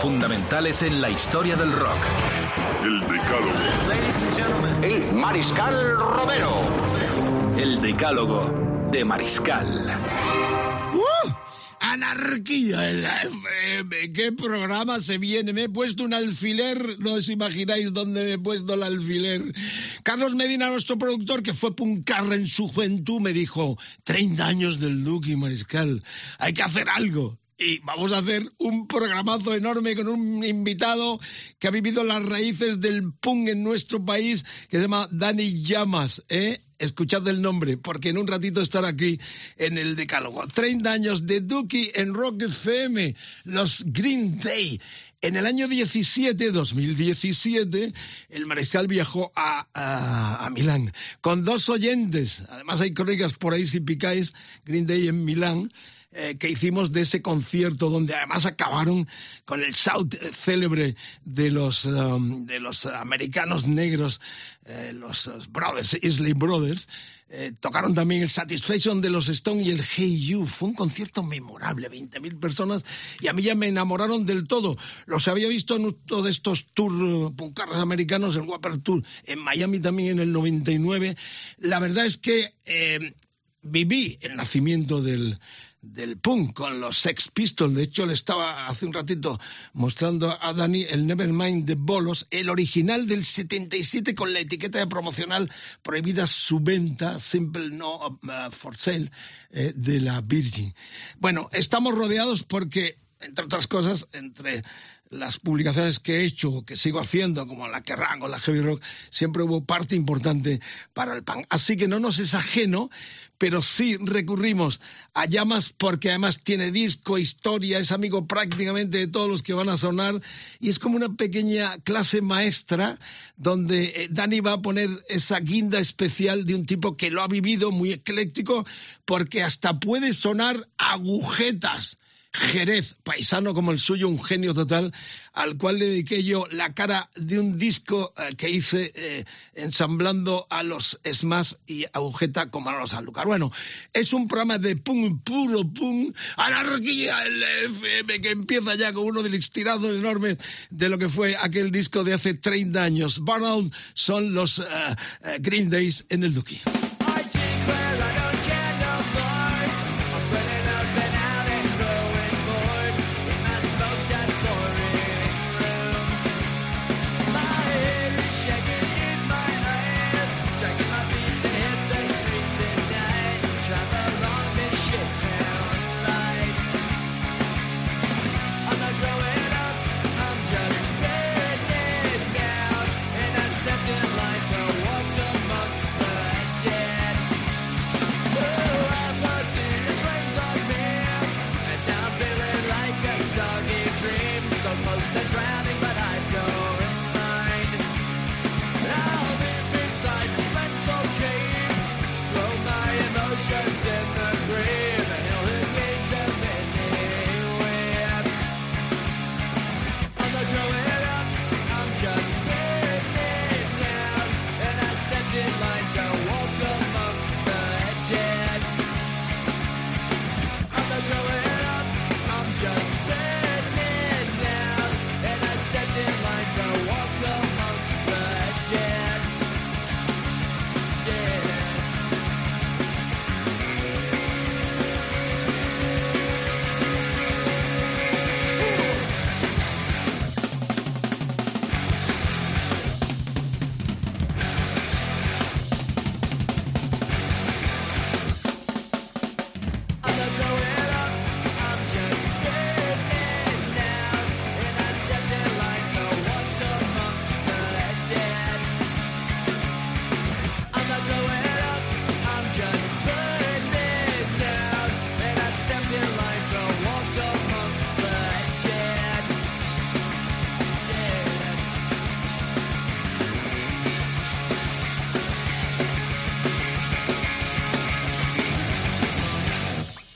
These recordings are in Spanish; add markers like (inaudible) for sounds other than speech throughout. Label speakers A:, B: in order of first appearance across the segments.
A: Fundamentales en la historia del rock.
B: El Decálogo.
C: El Mariscal Romero.
A: El decálogo de Mariscal.
D: ¡Uh! Anarquía en la FM. ¿Qué programa se viene? Me he puesto un alfiler. No os imagináis dónde me he puesto el alfiler. Carlos Medina, nuestro productor, que fue puncarra en su juventud, me dijo: 30 años del Duque y Mariscal. Hay que hacer algo. Y vamos a hacer un programazo enorme con un invitado que ha vivido las raíces del punk en nuestro país, que se llama Dani Llamas, ¿eh? Escuchad el nombre, porque en un ratito estará aquí en el Decálogo. 30 años de Duki en Rock FM, los Green Day. En el año 17, 2017, el Mariscal viajó a, a, a Milán con dos oyentes. Además hay crónicas por ahí si picáis Green Day en Milán eh, que hicimos de ese concierto donde además acabaron con el shout eh, célebre de los um, de los americanos negros eh, los, brothers Isley Brothers eh, tocaron también el Satisfaction de los Stone y el Hey You. Fue un concierto memorable, 20.000 personas, y a mí ya me enamoraron del todo. Los había visto en uno de estos tours uh, puncarras americanos, el Whopper Tour, en Miami también en el 99. La verdad es que eh, viví el nacimiento del, del punk con los Sex Pistols. De hecho, le estaba hace un ratito mostrando a Dani el Nevermind de Bolos, el original del 77 con la etiqueta de promocional prohibida su venta, simple no uh, for sale, eh, de la Virgin. Bueno, estamos rodeados porque, entre otras cosas, entre las publicaciones que he hecho, que sigo haciendo, como la que rango, la heavy rock, siempre hubo parte importante para el punk. Así que no nos es ajeno, pero sí recurrimos a llamas porque además tiene disco, historia, es amigo prácticamente de todos los que van a sonar y es como una pequeña clase maestra donde eh, Dani va a poner esa guinda especial de un tipo que lo ha vivido muy ecléctico porque hasta puede sonar agujetas. Jerez, paisano como el suyo, un genio total, al cual le dediqué yo la cara de un disco eh, que hice eh, ensamblando a los Smash y Agujeta con Manolo Sanlúcar. Bueno, es un programa de pum, puro pum, anarquía el FM, que empieza ya con uno de los tirados enormes de lo que fue aquel disco de hace 30 años. Burnout son los eh, Green Days en el Duki.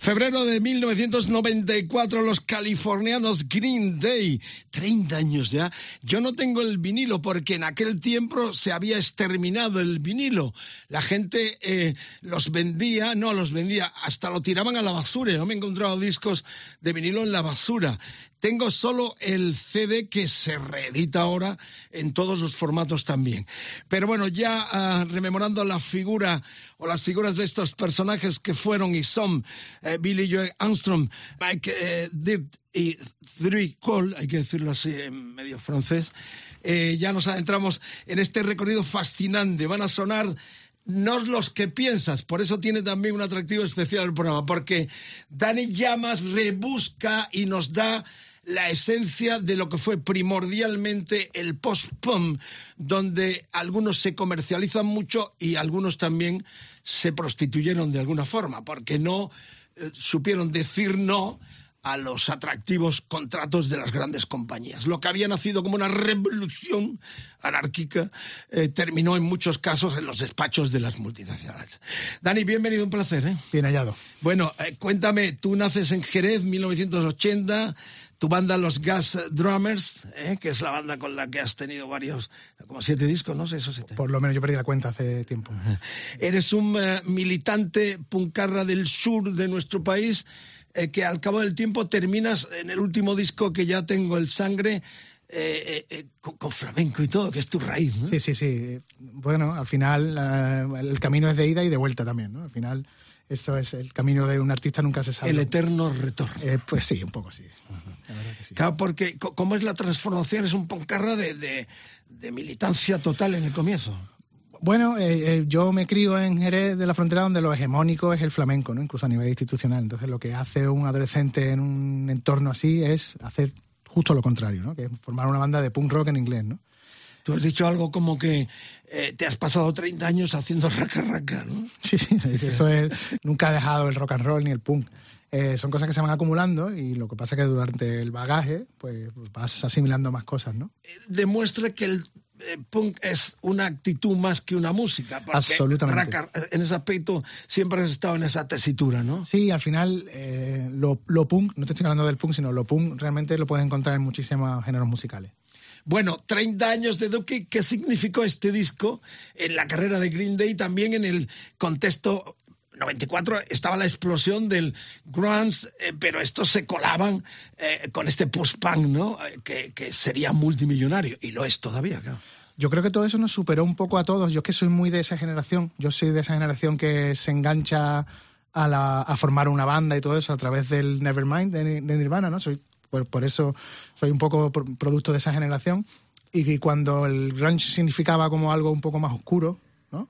D: Febrero de 1994, los californianos Green Day, 30 años ya. Yo no tengo el vinilo porque en aquel tiempo se había exterminado el vinilo. La gente eh, los vendía, no los vendía, hasta lo tiraban a la basura. Yo me he encontrado discos de vinilo en la basura. Tengo solo el CD que se reedita ahora en todos los formatos también. Pero bueno, ya ah, rememorando la figura o las figuras de estos personajes que fueron y son eh, Billy Joe Armstrong, Mike eh, y Three Cole, hay que decirlo así en medio francés, eh, ya nos adentramos en este recorrido fascinante. Van a sonar no los que piensas. Por eso tiene también un atractivo especial el programa, porque Dani Llamas rebusca y nos da la esencia de lo que fue primordialmente el post-punk, donde algunos se comercializan mucho y algunos también se prostituyeron de alguna forma, porque no eh, supieron decir no a los atractivos contratos de las grandes compañías. Lo que había nacido como una revolución anárquica eh, terminó en muchos casos en los despachos de las multinacionales. Dani, bienvenido, un placer. ¿eh?
E: Bien hallado.
D: Bueno, cuéntame, tú naces en Jerez, 1980 tu banda Los Gas Drummers, ¿eh? que es la banda con la que has tenido varios, como siete discos, ¿no? Eso siete.
E: Por lo menos yo perdí la cuenta hace tiempo. (laughs)
D: Eres un eh, militante puncarra del sur de nuestro país, eh, que al cabo del tiempo terminas en el último disco que ya tengo, El Sangre, con, flamenco y todo, que es tu raíz, ¿no?
E: Sí, sí, sí. Bueno, al final el camino es de ida y de vuelta también, ¿no? Al final eso es el camino de un artista, nunca se sabe.
D: El eterno retorno.
E: pues sí, un poco sí.
D: Claro, porque como es la transformación, es un poncarra de, de, militancia total en el comienzo.
E: Bueno, eh, eh, yo me crío en Jerez de la Frontera donde lo hegemónico es el flamenco, ¿no? incluso a nivel institucional. Entonces lo que hace un adolescente en un entorno así es hacer justo lo contrario, ¿no? que es formar una banda de punk rock en inglés. ¿no?
D: Tú has dicho algo como que eh, te has pasado 30 años haciendo raca raca, ¿no? (laughs)
E: Sí, sí, eso es, nunca ha dejado el rock and roll ni el punk. Eh, son cosas que se van acumulando y lo que pasa es que durante el bagaje pues, vas asimilando más cosas, ¿no?
D: Eh, demuestra que el punk es una actitud más que una música.
E: Absolutamente.
D: en ese aspecto siempre has estado en esa tesitura, ¿no?
E: Sí, al final lo, lo, punk, no te estoy hablando del punk, sino lo punk realmente lo puedes encontrar en muchísimos géneros musicales.
D: Bueno, 30 años de Duque, ¿qué significó este disco en la carrera de Green Day, también en el contexto 94 estaba la explosión del grunge, eh, pero estos se colaban eh, con este post-punk, ¿no? Eh, que, sería multimillonario, y lo es todavía, claro.
E: Yo creo que todo eso nos superó un poco a todos. Yo es que soy muy de esa generación. Yo soy de esa generación que se engancha a, formar una banda y todo eso a través del Nevermind de, Nirvana, ¿no? Soy, por, eso soy un poco producto de esa generación. Y, y cuando el grunge significaba como algo un poco más oscuro, ¿no?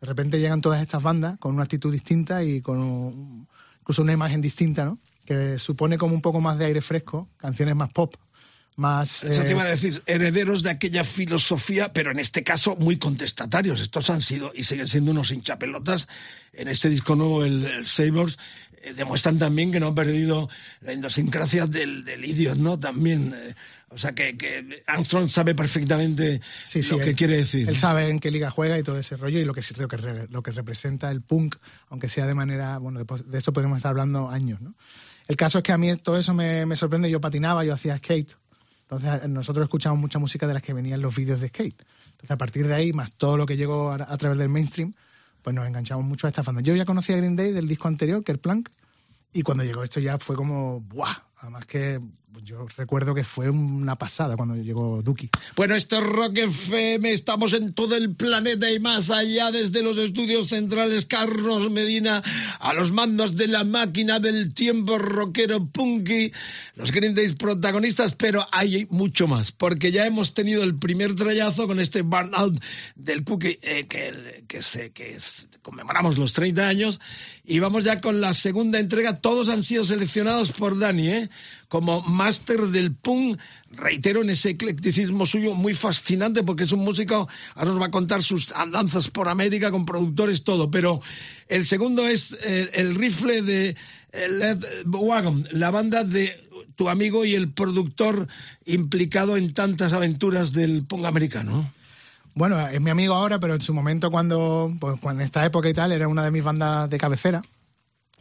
E: De repente llegan todas estas bandas con una actitud distinta y con incluso una imagen distinta, ¿no? Que supone como un poco más de aire fresco, canciones más pop, más...
D: Eso te iba a eh, decir, herederos de aquella filosofía, pero en este caso muy contestatarios. Estos han sido y siguen siendo unos hinchapelotas. En este disco nuevo, el, el eh, demuestran también que no han perdido la idiosincrasia del, del idiot, ¿no? También... Eh, o sea, que, que, Armstrong sabe perfectamente lo que quiere decir.
E: Él sabe en qué liga juega y todo ese rollo y lo que, lo que, lo que representa el punk, aunque sea de manera. Bueno, de, esto podemos estar hablando años, ¿no? El caso es que a mí todo eso me, me sorprende. Yo patinaba, yo hacía skate. Entonces, nosotros escuchamos mucha música de las que venían los vídeos de skate. Entonces, a partir de ahí, más todo lo que llegó a, a través del mainstream, pues nos enganchamos mucho a esta banda. Yo ya conocía a Green Day del disco anterior, Plank, y cuando llegó esto ya fue como, ¡buah! Además que yo recuerdo que fue una pasada cuando llegó Duki.
D: Bueno, esto es Rock FM, estamos en todo el planeta y más allá desde los estudios centrales Carlos Medina a los mandos de la máquina del tiempo rockero punky, los Green protagonistas, pero hay mucho más, porque ya hemos tenido el primer trayazo con este burnout del Cookie eh, que, que, se, que conmemoramos los 30 años y vamos ya con la segunda entrega, todos han sido seleccionados por Dani, ¿eh? Como máster del punk, reitero en ese eclecticismo suyo muy fascinante porque es un músico, ahora nos va a contar sus andanzas por América con productores, todo, pero el segundo es eh, el, rifle de eh, Led Wagon, la banda de tu amigo y el productor implicado en tantas aventuras del punk americano.
E: Bueno, es mi amigo ahora, pero en su momento cuando, pues, en esta época y tal, era una de mis bandas de cabecera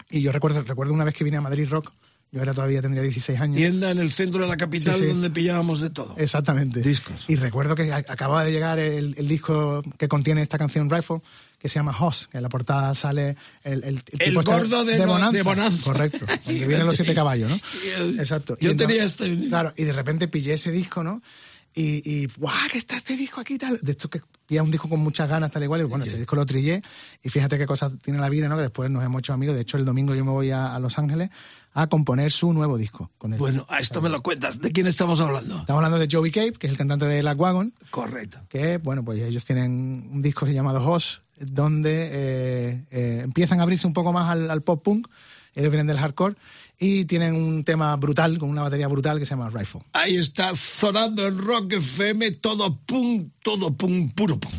E: Y yo recuerdo, recuerdo una vez que vine a Madrid Rock, yo era todavía tendría 16 años.
D: Tienda en el centro de la capital
E: Sí, sí.
D: donde pillábamos de todo.
E: Exactamente.
D: Discos.
E: Y recuerdo que acababa de llegar el, el disco que contiene esta canción Rifle, que se llama Hoss, que en la portada sale el, el,
D: El
E: tipo este
D: gordo de- de Bonanza.
E: Correcto. (laughs) Donde vienen los siete caballos, ¿no?
D: El-
E: Exacto.
D: yo
E: Y entonces-
D: tenía este-
E: Claro, y de repente pillé ese disco, ¿no? Y, y ¡guau! que está este disco aquí tal. De esto que pilla un disco con muchas ganas, tal igual. Y bueno, este disco lo trillé. Y fíjate qué cosas tiene la vida, ¿no? Que después nos hemos hecho amigos. De hecho, el domingo yo me voy a, a Los Ángeles a componer su nuevo disco con él.
D: Bueno, a esto me lo cuentas. ¿De quién estamos hablando?
E: Estamos hablando de Joey Cape, que es el cantante de Black Wagon
D: Correcto.
E: que bueno pues ellos tienen un disco llamado Hoss donde eh, eh, empiezan a abrirse un poco más al, al pop punk ellos vienen del hardcore y tienen un tema brutal con una batería brutal que se llama Rifle
D: Ahí está sonando en Rock FM todo pum, todo pum, puro pum.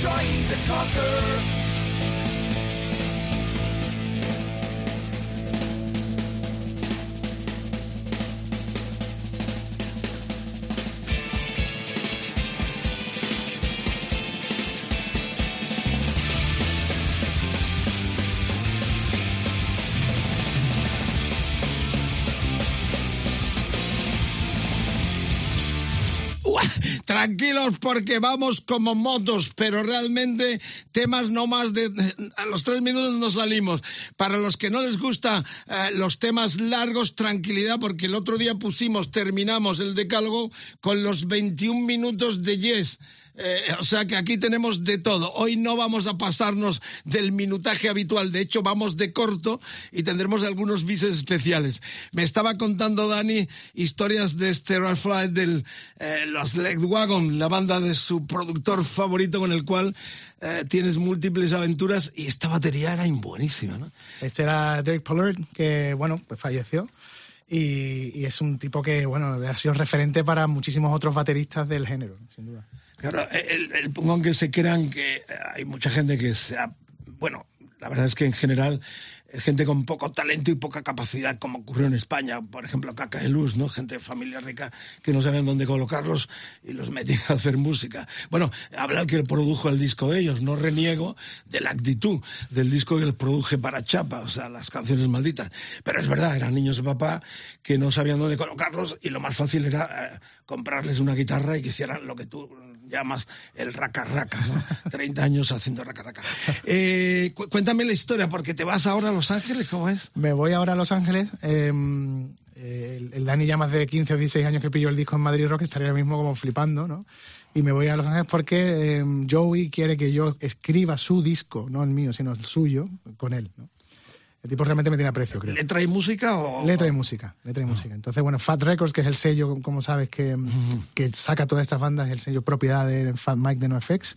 F: Trying to conquer.
D: Tranquilos porque vamos como motos, pero realmente temas no más de... A los tres minutos nos salimos. Para los que no les gusta eh, los temas largos, tranquilidad porque el otro día pusimos, terminamos el decálogo con los 21 minutos de Yes. Eh, o sea que aquí tenemos de todo. Hoy no vamos a pasarnos del minutaje habitual, de hecho vamos de corto y tendremos algunos bises especiales. Me estaba contando Dani historias de Sterile Flight de los Legwagon, la banda de su productor favorito con el cual eh, tienes múltiples aventuras y esta batería era buenísima, ¿no?
E: este era Derek Pollard que bueno pues falleció y, y es un tipo que bueno ha sido referente para muchísimos otros bateristas del género sin duda
D: Claro, el, el pongón que se crean que hay mucha gente que se ha... Bueno, la verdad es que en general gente con poco talento y poca capacidad, como ocurrió en España, por ejemplo, Caca de Luz, ¿no? Gente de familia rica que no sabían dónde colocarlos y los metían a hacer música. Bueno, habla que él produjo el disco de ellos, no reniego de la actitud del disco que él produje para Chapa, o sea, las canciones malditas. Pero es verdad, eran niños de papá que no sabían dónde colocarlos y lo más fácil era eh, comprarles una guitarra y que hicieran lo que tú llamas el raca raca, ¿no? (laughs) 30 años haciendo raca raca. Eh, cu- cuéntame la historia, porque te vas ahora a Los Ángeles, ¿cómo es?
E: Me voy ahora a Los Ángeles. eh, el, el Dani ya más de 15 o 16 años que pilló el disco en Madrid Rock estaría ahora mismo como flipando, ¿no? Y me voy a Los Ángeles porque eh, Joey quiere que yo escriba su disco, no el mío, sino el suyo, con él, ¿no? El tipo realmente me tiene aprecio, creo.
D: ¿Letra y música o...?
E: Letra y música, letra y música. Entonces, bueno, Fat Records, que es el sello, como sabes, que, que saca todas estas bandas, es el sello propiedad de Fat Mike de NoFX.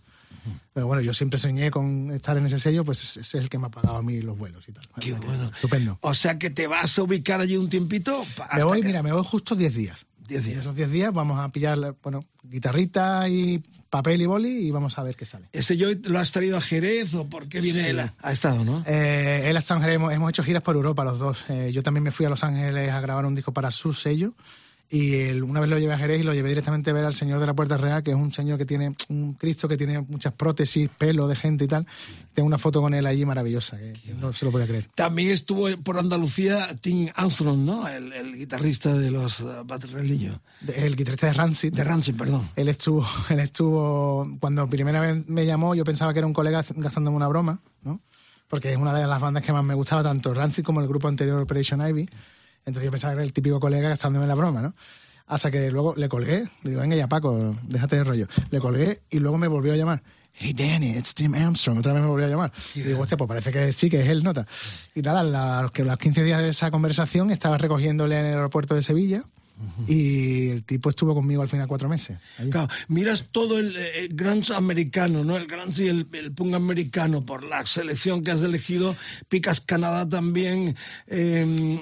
E: Pero bueno, yo siempre soñé con estar en ese sello, pues ese es el que me ha pagado a mí los vuelos y tal.
D: Qué bueno.
E: Estupendo.
D: O sea que te vas a ubicar allí un tiempito.
E: Me voy,
D: que-
E: mira, me voy justo 10 días.
D: 10
E: En
D: días.
E: esos 10 días vamos a pillar, bueno, guitarrita y papel y boli y vamos a ver qué sale.
D: ¿Ese yo lo has traído a Jerez o por qué viene él? a- Ha estado, ¿no?
E: Eh, él hasta Ángeles hemos, hemos hecho giras por Europa los dos. Eh, yo también me fui a Los Ángeles a grabar un disco para su sello. Y el- una vez lo llevé a Jerez y lo llevé directamente a ver al Señor de la Puerta Real, que es un señor que tiene un Cristo que tiene muchas prótesis, pelo de gente y tal. Tengo una foto con él allí maravillosa, que no se lo puede creer.
D: También estuvo por Andalucía Tim Armstrong, ¿no? El, el guitarrista de los uh, Batrelillo.
E: De- El guitarrista de Rancid.
D: De Rancid, perdón.
E: Él estuvo, (laughs) él estuvo, cuando primera vez me llamó, yo pensaba que era un colega gastándome una broma, ¿no? Porque es una de las bandas que más me gustaba, tanto Rancid como el grupo anterior Operation Ivy. Entonces yo pensaba que era el típico colega gastándome la broma, ¿no? Hasta que luego le colgué, le digo, venga ya Paco, déjate de rollo. Le colgué y luego me volvió a llamar. Hey Danny, it's Tim Armstrong. Otra vez me volvió a llamar. Y digo, hostia, pues parece que sí, que es él, nota. Y nada, los, los 15 días de esa conversación estaba recogiéndole en el aeropuerto de Sevilla y el tipo estuvo conmigo al final cuatro meses.
D: Claro, miras todo el, eh, el grunge americano, ¿no? El grunge y el, el punk americano por la selección que has elegido. Picas Canadá también. eh,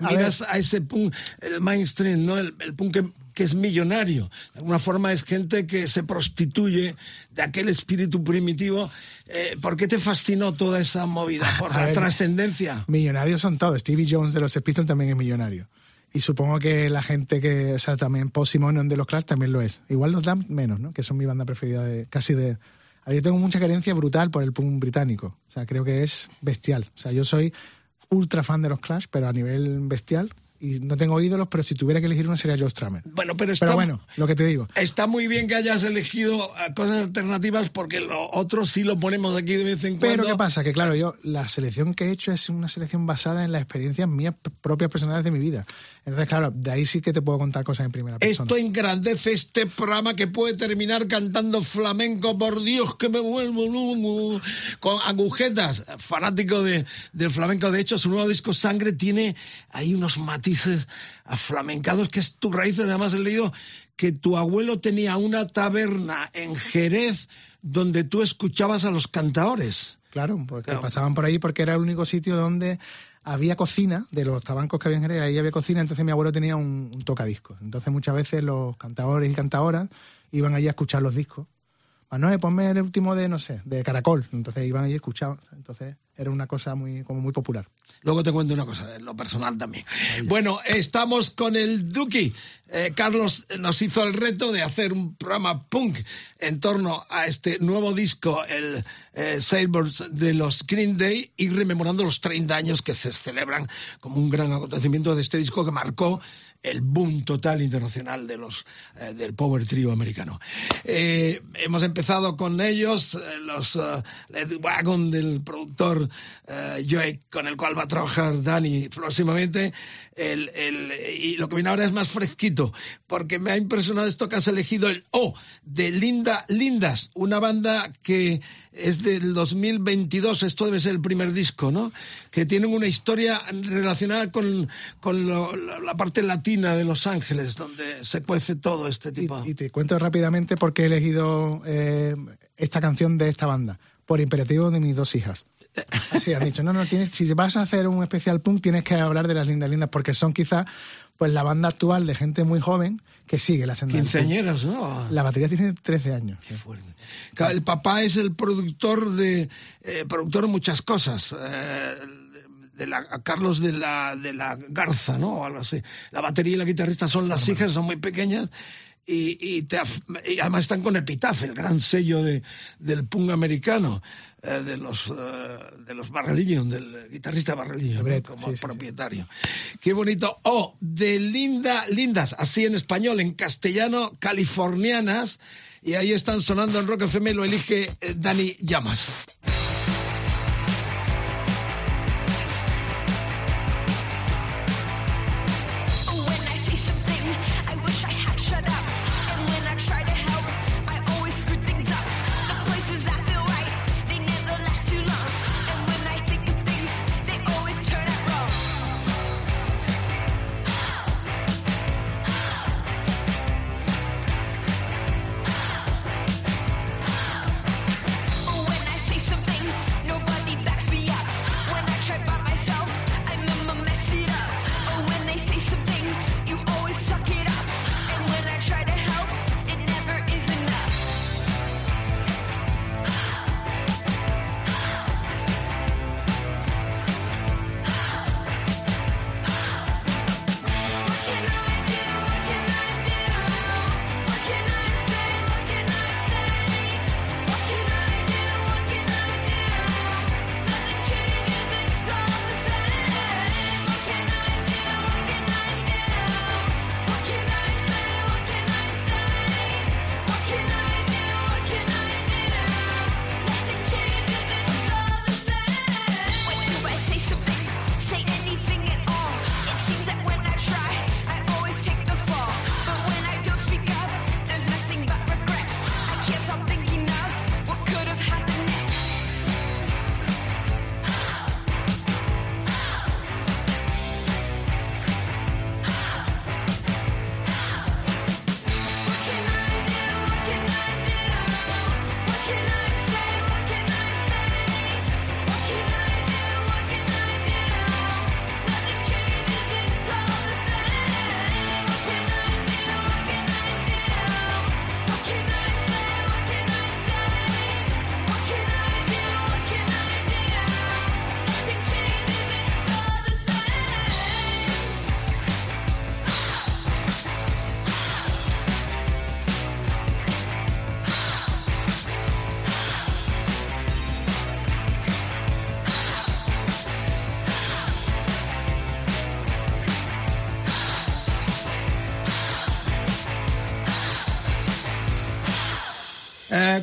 D: miras a ese punk, el mainstream, ¿no? El, el punk que, que es millonario. De alguna forma es gente que se prostituye de aquel espíritu primitivo. Eh, ¿Por qué te fascinó toda esa movida? (laughs) ¿Por
E: A
D: la
E: ver,
D: trascendencia?
E: Millonarios son todos. Stevie Jones de los Pistols también es millonario. Y supongo que la gente que, o sea, también Simon de los Clash también lo es. Igual los Damned menos, ¿no? Que son mi banda preferida de, casi de... Yo tengo mucha carencia brutal por el punk británico. O sea, creo que es bestial. O sea, yo soy ultra fan de los Clash, pero a nivel bestial. Y no tengo ídolos, pero si tuviera que elegir uno sería Joe Strummer.
D: Bueno, pero está,
E: Pero bueno, lo que te digo.
D: Está muy bien que hayas elegido eh, cosas alternativas porque lo otro sí lo ponemos aquí de vez en cuando.
E: Pero ¿qué pasa? Que claro, yo la selección que he hecho es una selección basada en las experiencias mías propias personales de mi vida. Entonces, claro, de ahí sí que te puedo contar cosas en primera persona.
D: Esto engrandece este programa que puede terminar cantando flamenco, por Dios que me vuelvo loco, con agujetas, fanático de, del flamenco. De hecho, su nuevo disco Sangre tiene ahí unos matices aflamencados que es tu raíz. Además, he leído que tu abuelo tenía una taberna en Jerez donde tú escuchabas a los cantaores.
E: Claro, porque
D: Claro.
E: pasaban por ahí porque era el único sitio donde había cocina, de los tabancos que había en Jerez, ahí había cocina, entonces mi abuelo tenía un, un tocadiscos. Entonces muchas veces los cantadores y cantadoras iban allí a escuchar los discos. Manuel, ponme el último de, no sé, de Caracol. Entonces iban y escuchaban. Entonces era una cosa muy, como muy popular.
D: Luego te cuento una cosa, lo personal también. Bueno, estamos con el Duki. Eh, Carlos nos hizo el reto de hacer un programa punk en torno a este nuevo disco, el eh, Sailboats de los Green Day, y rememorando los 30 años que se celebran como un gran acontecimiento de este disco que marcó el boom total internacional de los eh, del power trio americano. Eh, hemos empezado con ellos, eh, los eh, Led Wagon del productor eh, Joe, con el cual va a trabajar Dani próximamente. El, el- y lo que viene ahora es más fresquito, porque me ha impresionado esto que has elegido el O de Linda Lindas, una banda que es del 2022, esto debe ser el primer disco, ¿no? Que tienen una historia relacionada con, con lo- la, la parte latina de Los Ángeles, donde se cuece todo este tipo.
E: y te cuento rápidamente por qué he elegido eh, esta canción de esta banda. Por imperativo de mis dos hijas. Así han dicho, no, no, tienes, si vas a hacer un especial punk tienes que hablar de las lindas lindas, porque son quizá pues la banda actual de gente muy joven que sigue la senda.
D: Quinceañeras, ¿no?
E: La batería tiene 13 años.
D: Qué fuerte. Claro, El papá es el productor de eh, productor de muchas cosas. eh, de la a Carlos de la de la Garza, ¿no? O algo así. La batería y la guitarrista son las hijas, son muy pequeñas. Y, y, te y además están con Epitaph, el gran sello de, del punk americano, eh, de los eh, de los del guitarrista.
E: Brett,
D: como
E: sí, sí, sí.
D: propietario. Qué bonito. Oh, de Linda, Lindas, así en español, en castellano, californianas. Y ahí están sonando en Rock FM, lo elige eh, Dani Llamas.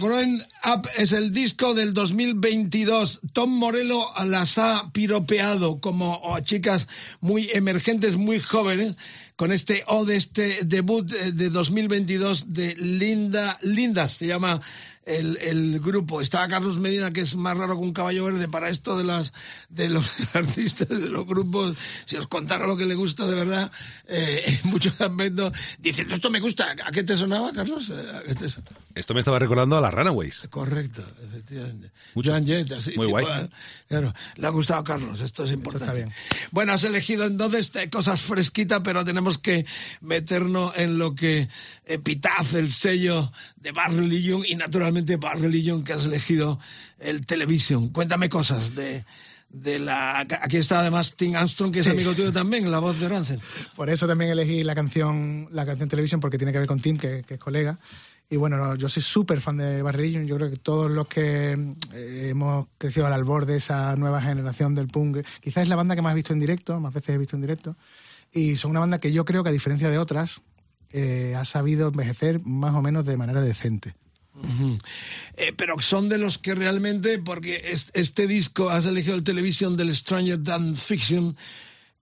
D: Growing Up es el disco del 2022. Tom Morello las ha piropeado como oh, chicas muy emergentes, muy jóvenes, con este o de este debut eh, de 2022 de Linda Lindas, se llama el, el grupo. Está Carlos Medina, que es más raro que un caballo verde para esto de las de los (laughs) artistas, de los grupos. Si os contara lo que le gusta de verdad, eh, (laughs) en muchos aspectos, diciendo esto me gusta. ¿A qué te sonaba, Carlos? Eh, ¿A qué te sonaba?
G: Esto me estaba recordando a las Runaways.
D: Correcto, efectivamente.
G: Mucho.
D: Joan Jett, así,
G: Muy
D: tipo,
G: guay.
D: eh, Claro, le ha gustado a Carlos, esto es importante.
E: está bien.
D: Bueno, has elegido entonces eh, cosas fresquitas, pero tenemos que meternos en lo que Epitaph, el sello de Bar Religion y naturalmente Bar Religion que has elegido el Television. Cuéntame cosas de, de la... Aquí está además Tim Armstrong, que es
E: Sí.
D: amigo tuyo también, la voz de Rancen.
E: Por eso también elegí la canción, la canción Television, porque tiene que ver con Tim, que, que es colega. Y bueno, yo soy súper fan de Barry Religion. Yo creo que todos los que eh, hemos crecido al albor de esa nueva generación del punk, quizás es la banda que más he visto en directo, más veces he visto en directo. Y son una banda que yo creo que, a diferencia de otras, eh, ha sabido envejecer más o menos de manera decente.
D: Eh, pero son de los que realmente, porque es- este disco has elegido el Television del Stranger Than Fiction,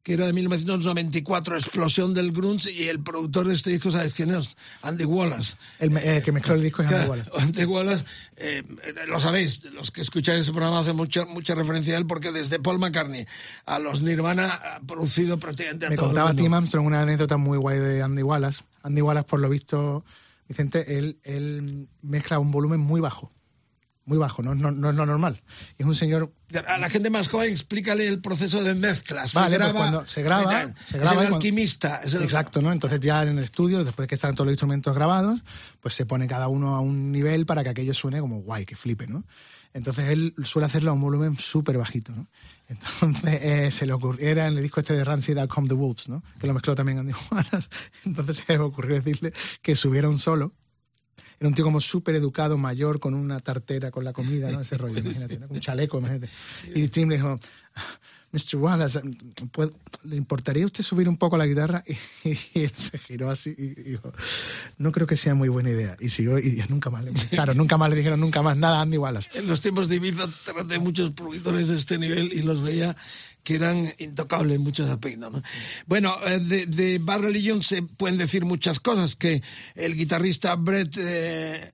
D: que era de 1994, explosión del grunge, y el productor de este disco, ¿sabes quién es? Andy Wallace.
E: El eh, que mezcló el disco es Andy Wallace. (laughs)
D: Andy Wallace, eh, lo sabéis, los que escucháis ese programa hacen mucha, mucha referencia a él, porque desde Paul McCartney a los Nirvana ha producido prácticamente a
E: Me
D: todo el
E: contaba
D: mundo.
E: Tim Armstrong una anécdota muy guay de Andy Wallace. Andy Wallace, por lo visto, Vicente, él, él mezcla un volumen muy bajo. Muy bajo, no, no, no es lo normal. Es un señor
D: A la gente más joven explícale el proceso de mezcla. Se
E: Vale, pues
D: graba,
E: cuando se graba,
D: es
E: se graba y
D: el
E: cuando-
D: alquimista. es el-
E: Exacto, ¿no? Entonces ya en el estudio, después de que están todos los instrumentos grabados, pues se pone cada uno a un nivel para que aquello suene como guay, que flipe, ¿no? Entonces él suele hacerlo a un volumen súper bajito, ¿no? Entonces (laughs) eh, se le ocurrió, era en el disco este de Rancid, Out Come the Wolves, ¿no? Que lo mezcló también Andy (laughs) Wallace. Entonces se le ocurrió decirle que subiera un solo. Era un tío como súper educado, mayor, con una tartera con la comida, ¿no? Ese rollo, imagínate, ¿no? Un chaleco, imagínate. Y Tim le dijo, Mr. Wallace, ¿puede- ¿le importaría a usted subir un poco la guitarra? Y, (laughs) y él se giró así y dijo, no creo que sea muy buena idea. Y siguió, y ya nunca más le, (laughs) claro, nunca más le dijeron nunca más nada a Andy Wallace.
D: En los tiempos de Ibiza traté muchos productores de este nivel y los veía que eran intocables en muchos aspectos. ¿no? Bueno, eh, de, de Bad Religion se pueden decir muchas cosas, que el guitarrista Brett eh,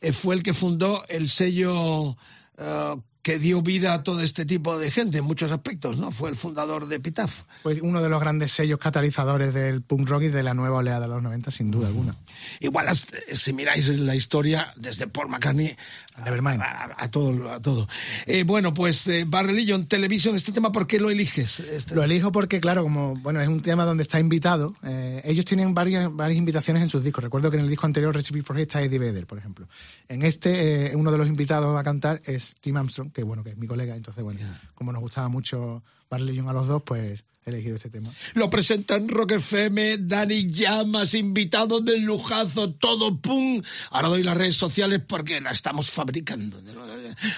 D: eh, fue el que fundó el sello eh, que dio vida a todo este tipo de gente en muchos aspectos, ¿no? Fue el fundador de Epitaph.
E: fue uno de los grandes sellos catalizadores del punk rock y de la nueva oleada de los 90, sin duda alguna.
D: Igual, si miráis la historia, desde Paul McCartney
E: Nevermind.
D: a- a todo. A todo. Eh, bueno, pues eh, Bad Religion, Television, este tema, ¿por qué lo eliges? Este-
E: Lo elijo porque, claro, como bueno, es un tema donde está invitado. eh, ellos tienen varias, varias invitaciones en sus discos. Recuerdo que en el disco anterior, Recipe for Hate, está Eddie Vedder, por ejemplo. En este, eh, uno de los invitados a cantar es Tim Armstrong, que bueno, que es mi colega. Entonces, bueno, como nos gustaba mucho Young a los dos, pues elegido este tema.
D: Lo presentan Rock FM, Dani Llamas, invitados del lujazo, todo pum. Ahora doy las redes sociales porque la estamos fabricando.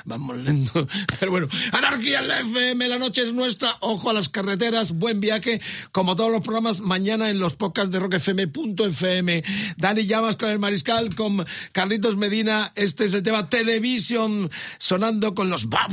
D: Vamos lento. Pero bueno, anarquía en la FM, la noche es nuestra. Ojo a las carreteras, buen viaje. Como todos los programas, mañana en los podcasts de rockfm.fm. Dani Llamas con el Mariscal, con Carlitos Medina. Este es el tema Television, sonando con los Bad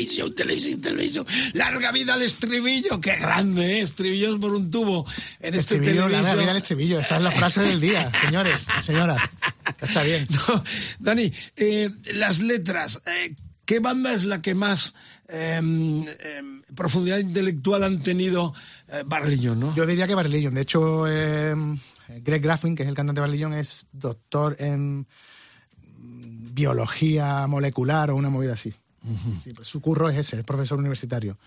D: televisión, televisión, televisión. Larga vida al estribillo, qué grande, ¿eh? Estribillos por un tubo en este
E: Estribillo, la
D: televisor.
E: vida del estribillo. Esa es la frase del día, (laughs) señores, señoras. Está bien. (laughs)
D: No, Dani, eh, las letras, eh, ¿qué banda es la que más eh, eh, profundidad intelectual han tenido eh, no?
E: Yo diría que Barlillon. De hecho, eh, Greg Graffin, que es el cantante de Barlillon, es doctor en biología molecular o una movida así. Sí, pues su curro es ese, es profesor universitario.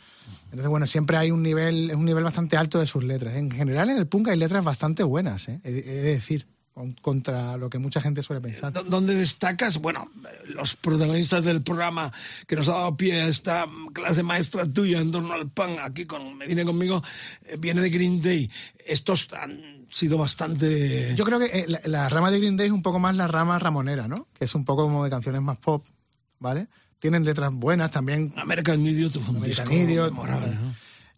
E: Entonces, bueno, siempre hay un nivel, es un nivel bastante alto de sus letras. En general, en el punk hay letras bastante buenas, ¿eh? he, he de decir, con- contra lo que mucha gente suele pensar.
D: ¿Dó- ¿Dónde destacas? Bueno, los protagonistas del programa que nos ha dado pie a esta clase maestra tuya en torno al pan, aquí con Medina conmigo, eh, viene de Green Day. Estos han sido bastante...
E: Yo creo que eh, la, la rama de Green Day es un poco más la rama ramonera, ¿no? Que es un poco como de canciones más pop, ¿vale? Tienen letras buenas también.
D: American Idiot un
E: American
D: disco
E: Idiot,
D: memorable, ¿no?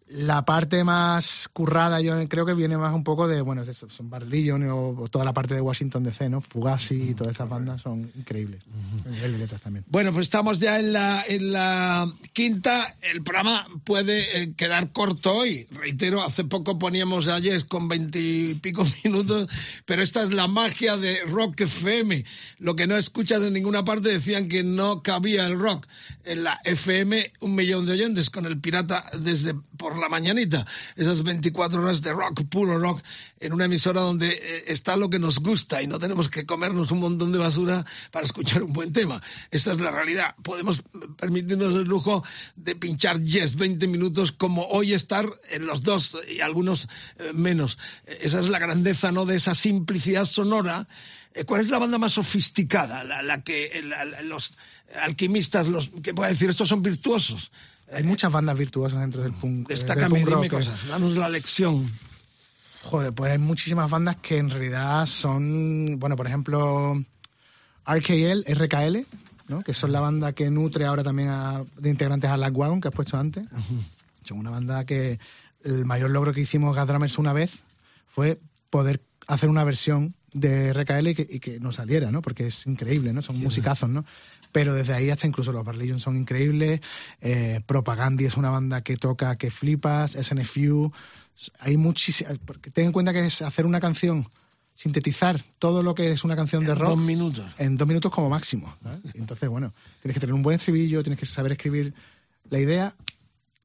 E: La parte más currada yo creo que viene más un poco de, bueno, son Religion o, o toda la parte de Washington DC, ¿no? Fugazi y todas esas bandas son increíbles. Nivel de letras también.
D: Bueno, pues estamos ya en la, en la quinta. El programa puede eh, quedar corto hoy. Reitero, hace poco poníamos a Yes con veintipico (laughs) minutos, pero esta es la magia de Rock FM. Lo que no escuchas en ninguna parte decían que no cabía el rock. En la FM, un millón de oyentes con el pirata desde por la mañanita. Esas 24 horas de rock, puro rock, en una emisora donde eh, está lo que nos gusta y no tenemos que comernos un montón de basura para escuchar un buen tema. Esta es la realidad. Podemos permitirnos el lujo de pinchar Yes 20 minutos como hoy estar en los dos y algunos eh, menos. Eh, Esa es la grandeza, ¿no? De esa simplicidad sonora. Eh, ¿Cuál es la banda más sofisticada? La, la que eh, los alquimistas, los que pueden decir, estos son virtuosos.
E: Hay muchas bandas virtuosas dentro del punk. eh, del
D: Destácame,
E: punk
D: dime
E: rock, eh.
D: cosas, danos la lección.
E: Joder, pues hay muchísimas bandas que en realidad son, bueno, por ejemplo, RKL, RKL, ¿no? que son la banda que nutre ahora también a- de integrantes a Black Wagon, que has puesto antes. Son una banda que el mayor logro que hicimos Gas Drummers una vez fue poder hacer una versión de RKL y que, y que nos saliera, ¿no? Porque es increíble, ¿no? Son musicazos, ¿no? Pero desde ahí hasta incluso los Barlillion son increíbles. Eh, Propagandi es una banda que toca que flipas. SNFU. Hay muchísimas. Porque ten en cuenta que es hacer una canción, sintetizar todo lo que es una canción de rock
D: Dos minutos.
E: en dos minutos como máximo. ¿sabes? Entonces, bueno, tienes que tener un buen estribillo, tienes que saber escribir la idea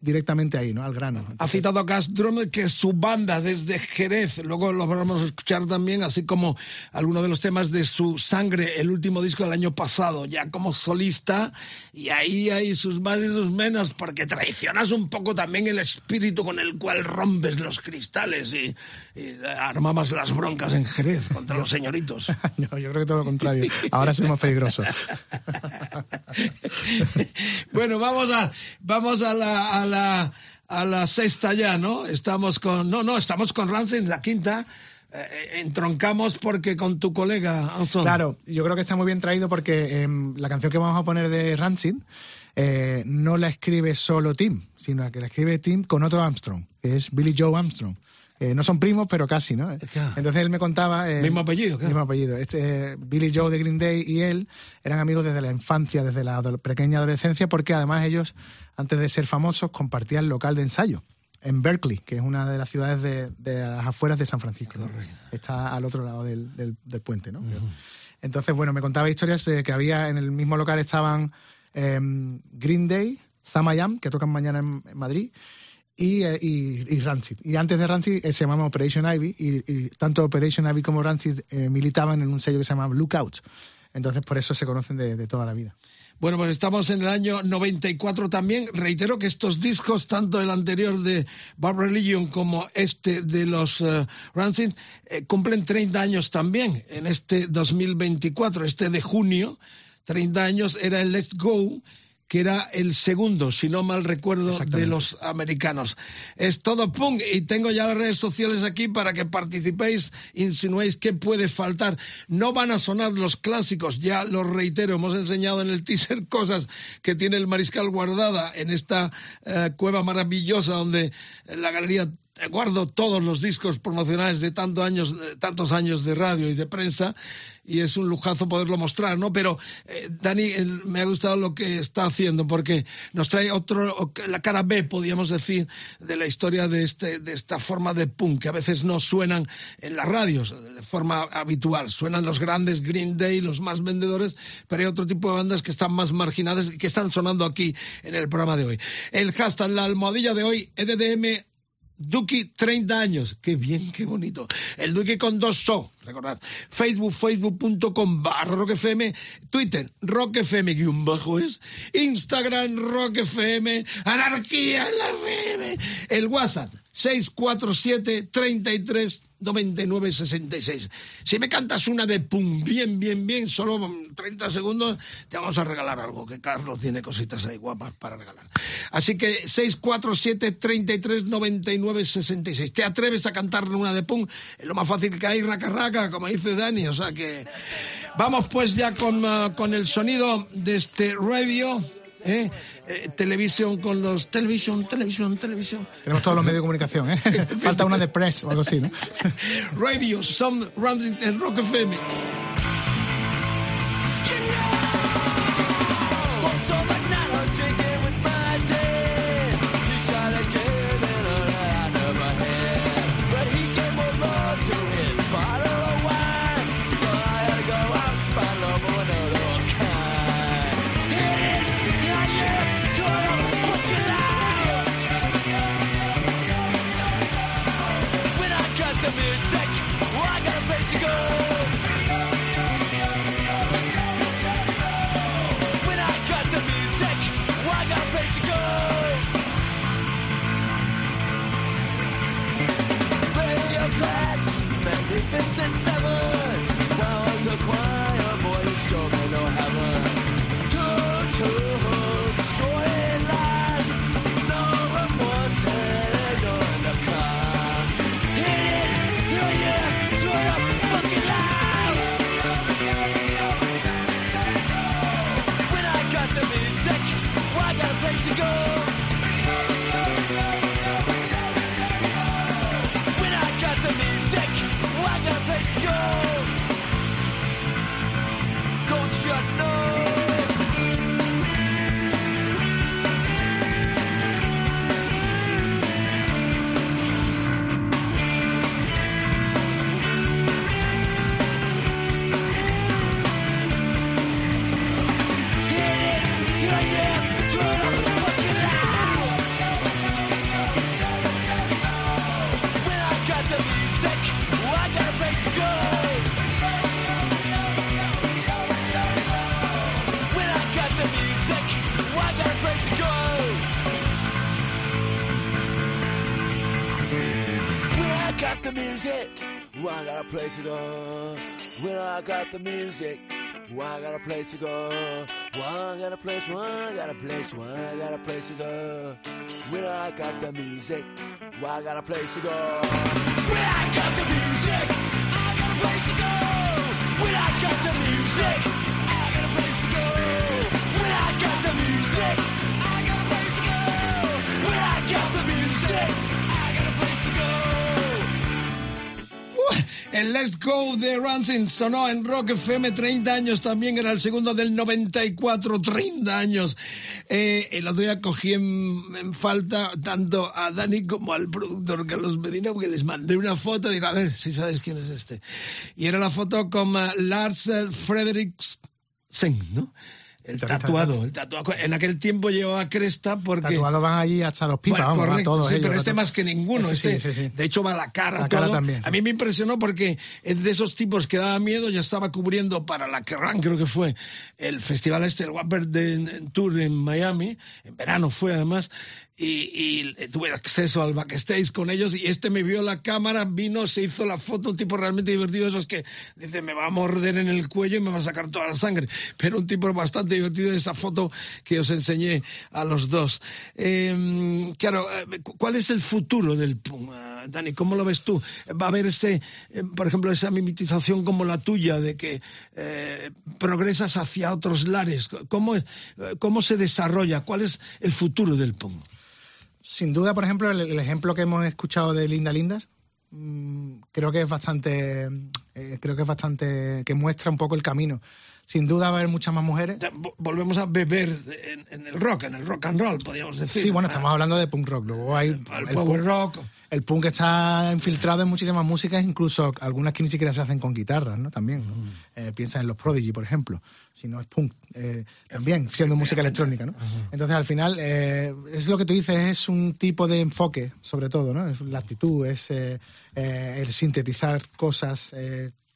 E: directamente ahí, ¿no? Al grano.
D: Ha citado a Gas Drummer, que su banda desde Jerez. Luego lo vamos a escuchar también, así como algunos de los temas de su Sangre, el último disco del año pasado, ya como solista. Y ahí hay sus más y sus menos, porque traicionas un poco también el espíritu con el cual rompes los cristales y, y armabas las broncas en Jerez contra los señoritos. (laughs)
E: No, yo creo que todo lo contrario. Ahora somos peligrosos. (laughs)
D: bueno, vamos a, vamos a la, a la, a la sexta ya, ¿no? Estamos con, no, no, estamos con Rancid en la quinta. Eh, entroncamos porque con tu colega, Anson.
E: Claro, yo creo que está muy bien traído porque em, la canción que vamos a poner de Rancid eh, no la escribe solo Tim, sino que la escribe Tim con otro Armstrong, que es Billy Joe Armstrong. Eh, no son primos, pero casi, ¿no?
D: Claro.
E: Entonces él me contaba... eh,
D: Mismo apellido, claro.
E: Mismo apellido. Este, eh, Billy Joe de Green Day y él eran amigos desde la infancia, desde la pequeña adolescencia, porque además ellos, antes de ser famosos, compartían local de ensayo en Berkeley, que es una de las ciudades de, de las afueras de San Francisco. ¿no? Está al otro lado del, del- del puente, ¿no? Entonces, bueno, me contaba historias de que había en el mismo local estaban em, Green Day, Sam I Am, que tocan mañana en, en Madrid, y, eh, y, y Rancid. Y antes de Rancid eh, se llamaba Operation Ivy, y, y tanto Operation Ivy como Rancid eh, militaban en un sello que se llama Lookout. Entonces, por eso se conocen de, de toda la vida.
D: Bueno, pues estamos en el año 94 también. Reitero que estos discos, tanto el anterior de Barbara Religion como este de los eh, Rancid, eh, cumplen 30 años también en este 2024, este de junio. 30 años era el Let's Go, que era el segundo, si no mal recuerdo, de los americanos. Es todo punk y tengo ya las redes sociales aquí para que participéis, insinuéis qué puede faltar. No van a sonar los clásicos, ya lo reitero, hemos enseñado en el teaser (laughs) cosas que tiene el Mariscal guardada en esta eh, cueva maravillosa donde la galería guardo todos los discos promocionales de tantos años, tantos años de radio y de prensa y es un lujazo poderlo mostrar, ¿no? Pero eh, Dani, me ha gustado lo que está haciendo porque nos trae otro, la cara B, podríamos decir, de la historia de, este, de esta forma de punk que a veces no suenan en las radios de forma habitual. Suenan los grandes Green Day, los más vendedores, pero hay otro tipo de bandas que están más marginadas y que están sonando aquí en el programa de hoy. El hashtag, la almohadilla de hoy, EDDM Duki, 30 años. Qué bien, qué bonito. El Duki con dos so, recordad. Facebook, facebook.com barra. Twitter, rockfm guion bajo es. Instagram, rockfm. Anarquía en la FM. El WhatsApp, 647 33 99 66. Si me cantas una de pum, bien, bien, bien, solo 30 segundos, te vamos a regalar algo, que Carlos tiene cositas ahí guapas para regalar. Así que 647 33 99 66. ¿Te atreves a cantarle una de pum? Es lo más fácil que hay, raca, raca, como dice Dani, o sea que... Vamos pues ya con, ah, con el sonido de este radio. ¿Eh? Eh, televisión con los... Televisión, televisión, televisión.
E: Tenemos todos los medios de comunicación, ¿eh? (laughs) (laughs) Falta una de press o algo así, ¿no? (laughs)
D: Radio, Sound, en Rock FM.
F: The music, well, I got a place to go. When I got the music, well, I got a place to go. Well, I got a place, well, I got a place, well, I got a place to go. When I got the music, well, I got a place to go. When I got the music,
D: El Let's Go de Rancid sonó en Rock FM 30 años también, era el segundo del 94, 30 años. Eh, el otro día cogí en, en falta tanto a Dani como al productor Carlos Medina porque les mandé una foto digo, a ver si sabes quién es este. Y era la foto con eh, Lars eh, Frederiksen, ¿no? El tatuado, el tatuado. En aquel tiempo llevaba cresta porque...
E: Tatuados van allí hasta los pipas,
D: Bueno,
E: vamos,
D: correcto,
E: todos
D: sí,
E: ellos,
D: pero este más que ninguno.
E: Sí, sí,
D: este,
E: sí, sí.
D: De hecho, va la cara,
E: La cara
D: todo.
E: también, sí.
D: A mí me impresionó porque es de esos tipos que daba miedo. Ya estaba cubriendo para la Kerrang, creo que fue el festival este, el Whopper de, Tour en Miami. En verano fue además. Y, y tuve acceso al backstage con ellos y este me vio la cámara, vino, se hizo la foto, un tipo realmente divertido, esos que dice, me va a morder en el cuello y me va a sacar toda la sangre, pero un tipo bastante divertido esa foto que os enseñé a los dos. Eh, claro, eh, cu- ¿cuál es el futuro del punk, eh, Dani? ¿Cómo lo ves tú? ¿Va a haber ese, eh, por ejemplo, esa mimetización como la tuya de que eh, progresas hacia otros lares? ¿Cómo, eh, ¿Cómo se desarrolla? ¿Cuál es el futuro del punk?
E: Sin duda, por ejemplo, el, ejemplo que hemos escuchado de Linda Lindas, mm, creo que es bastante, eh, creo que es bastante, que muestra un poco el camino. Sin duda va a haber muchas más mujeres.
D: Volvemos a beber en, en el rock, en el rock and roll, podríamos decir.
E: Sí, bueno, estamos hablando de punk rock. Luego hay
D: El
E: el
D: power
E: punk-
D: rock.
E: El punk está infiltrado en muchísimas músicas, incluso algunas que ni siquiera se hacen con guitarras, ¿no? También. ¿no? Eh, piensa en los Prodigy, por ejemplo. Si no es punk, eh, también, siendo música electrónica, ¿no? Entonces, al final, eh, es lo que tú dices, es un tipo de enfoque, sobre todo, ¿no? Es la actitud, es el sintetizar cosas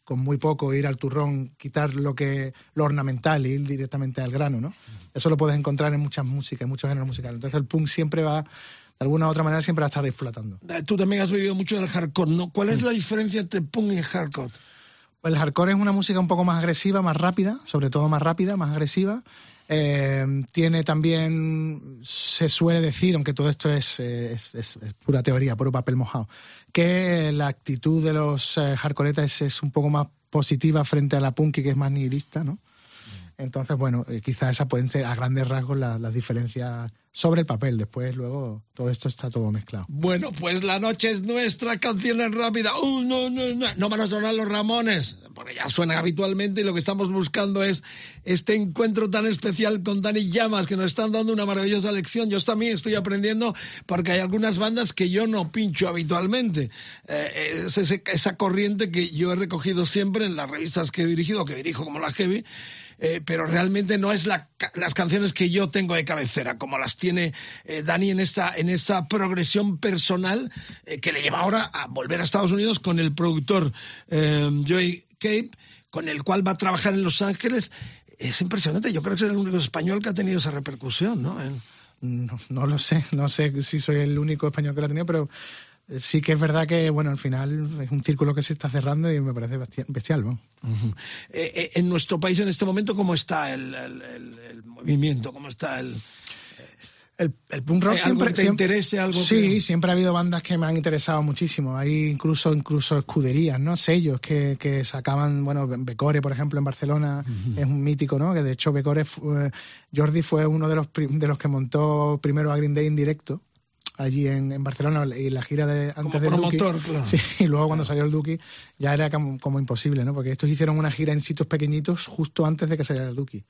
E: con muy poco, ir al turrón, quitar lo que lo ornamental y ir directamente al grano, ¿no? Eso lo puedes encontrar en muchas músicas, en muchos géneros musicales. Entonces, el punk siempre va, de alguna u otra manera, siempre va a estar ahí flotando.
D: Eh, Tú también has vivido mucho del hardcore, ¿no? ¿Cuál es la diferencia entre punk y hardcore?
E: El hardcore es una música un poco más agresiva, más rápida, sobre todo más rápida, más agresiva. Eh, tiene también, se suele decir, aunque todo esto es, eh, es- es- es pura teoría, puro papel mojado, que la actitud de los eh, hardcoretas es, un poco más positiva frente a la punky, que es más nihilista, ¿no? Entonces, bueno, eh, quizás esas pueden ser a grandes rasgos la- las diferencias sobre el papel. Después, luego, todo esto está todo mezclado.
D: Bueno, pues la noche es nuestra, canciones rápidas. Uh, no, no, no, no van a sonar los Ramones, porque ya suenan habitualmente y lo que estamos buscando es este encuentro tan especial con Dani Llamas, que nos están dando una maravillosa lección. Yo también estoy aprendiendo porque hay algunas bandas que yo no pincho habitualmente. Eh, esa corriente que yo he recogido siempre en las revistas que he dirigido, que dirijo como la Heavy, eh, pero realmente no es la las canciones que yo tengo de cabecera, como las tiene eh, Dani en esa, en esa progresión personal que le lleva ahora a volver a Estados Unidos con el productor Joey Con el cual va a trabajar en Los Ángeles. Es impresionante, yo creo que es el único español que ha tenido esa repercusión, ¿no? En-
E: No, no lo sé, no sé si soy el único español que lo ha tenido, pero eh, sí que es verdad que, bueno, al final es un círculo que se está cerrando y me parece bestia- bestial, ¿no?
D: Eh, eh, en nuestro país en este momento, ¿cómo está el, el- el- el movimiento? ¿Cómo está el...?
E: El, el punk rock
D: ¿Hay algo
E: siempre,
D: que te
E: siempre-
D: interese, algo
E: sí,
D: que-
E: siempre ha habido bandas que me han interesado muchísimo. Hay incluso incluso escuderías, ¿no? Sellos que, que sacaban, bueno, Becore, por ejemplo, en Barcelona es un mítico, ¿no? Que de hecho Becore, fue- Jordi fue uno de los de los que montó primero a Green Day en directo allí en, en Barcelona y la gira de antes del Duki.
D: promotor, claro.
E: Sí, (laughs) y luego cuando salió el Duki ya era como, como imposible, ¿no? Porque estos hicieron una gira en sitios pequeñitos justo antes de que saliera el Duki.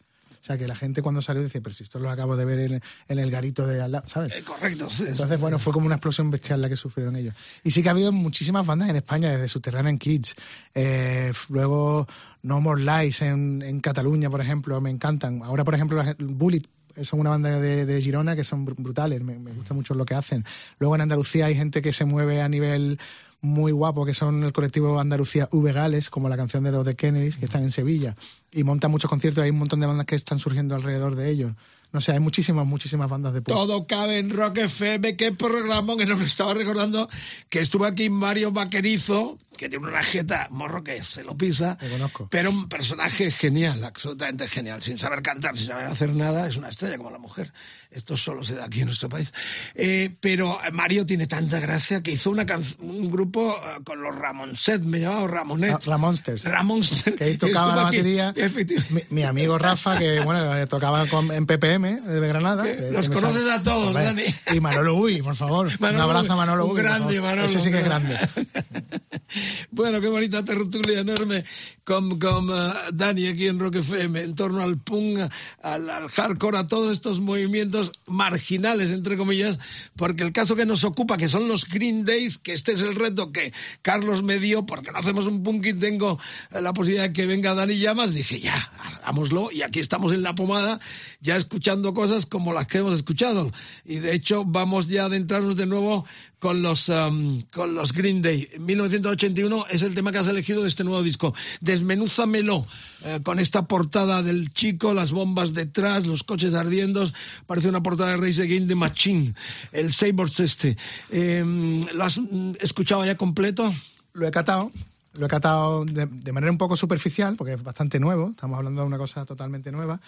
E: O sea, que la gente cuando salió decía, pero si esto lo acabo de ver en, en el garito de al lado, ¿sabes?
D: Eh, correcto, sí.
E: Entonces, bueno, fue como una explosión bestial la que sufrieron ellos. Y sí que ha habido muchísimas bandas en España, desde Subterranean Kids, eh, luego No More Lies en, en Cataluña, por ejemplo, me encantan. Ahora, por ejemplo, Bullet son una banda de, de Girona que son br- brutales, me, me gusta mucho lo que hacen. Luego en Andalucía hay gente que se mueve a nivel muy guapo, que son el colectivo Andalucía V Gales, como la canción de los de Kennedy, que están en Sevilla. Y montan muchos conciertos, hay un montón de bandas que están surgiendo alrededor de ellos. No sé, hay muchísimas, muchísimas bandas de punk.
D: Todo cabe en Rock FM. Qué programa que nos estaba recordando que estuvo aquí Mario Vaquerizo, que tiene una jeta morro que se lo pisa.
E: Te conozco.
D: Pero un personaje genial, absolutamente genial. Sin saber cantar, sin saber hacer nada, es una estrella como la mujer. Esto solo se da aquí en nuestro país. Eh, pero Mario tiene tanta gracia que hizo una un grupo eh, con los Ramonset, me llamaba Ramonet.
E: Ra- Ramonsters.
D: Ramonsters.
E: que ahí (laughs) tocaba la batería mi, mi amigo Rafa que bueno eh, tocaba con- en PPM de Granada
D: Que los
E: que
D: conoces a todos, Dani.
E: y Manolo Uy por favor
D: Manolo
E: un abrazo a Manolo
D: un
E: Uy por
D: grande. Manolo,
E: ese sí que es
D: un
E: grande (laughs)
D: Bueno, qué bonita tertulia enorme con, con eh, Dani aquí en Rock FM, en torno al punk, al, al hardcore, a todos estos movimientos marginales, entre comillas, porque el caso que nos ocupa, que son los Green Days, que este es el reto que Carlos me dio, porque no hacemos un punk y tengo la posibilidad de que venga Dani Llamas, dije ya, hagámoslo, y aquí estamos en la pomada, ya escuchando cosas como las que hemos escuchado. Y de hecho, vamos ya a adentrarnos de nuevo con los, um, con los Green Day. 1981 es el tema que has elegido de este nuevo disco. Desmenúzamelo eh, con esta portada del chico, las bombas detrás, los coches ardiendo. Parece una portada de Race Against the Machine. El Sabres este. Eh, ¿Lo has mm, escuchado ya completo?
E: lo he catado lo he catado de, de manera un poco superficial porque es bastante nuevo estamos hablando de una cosa totalmente nueva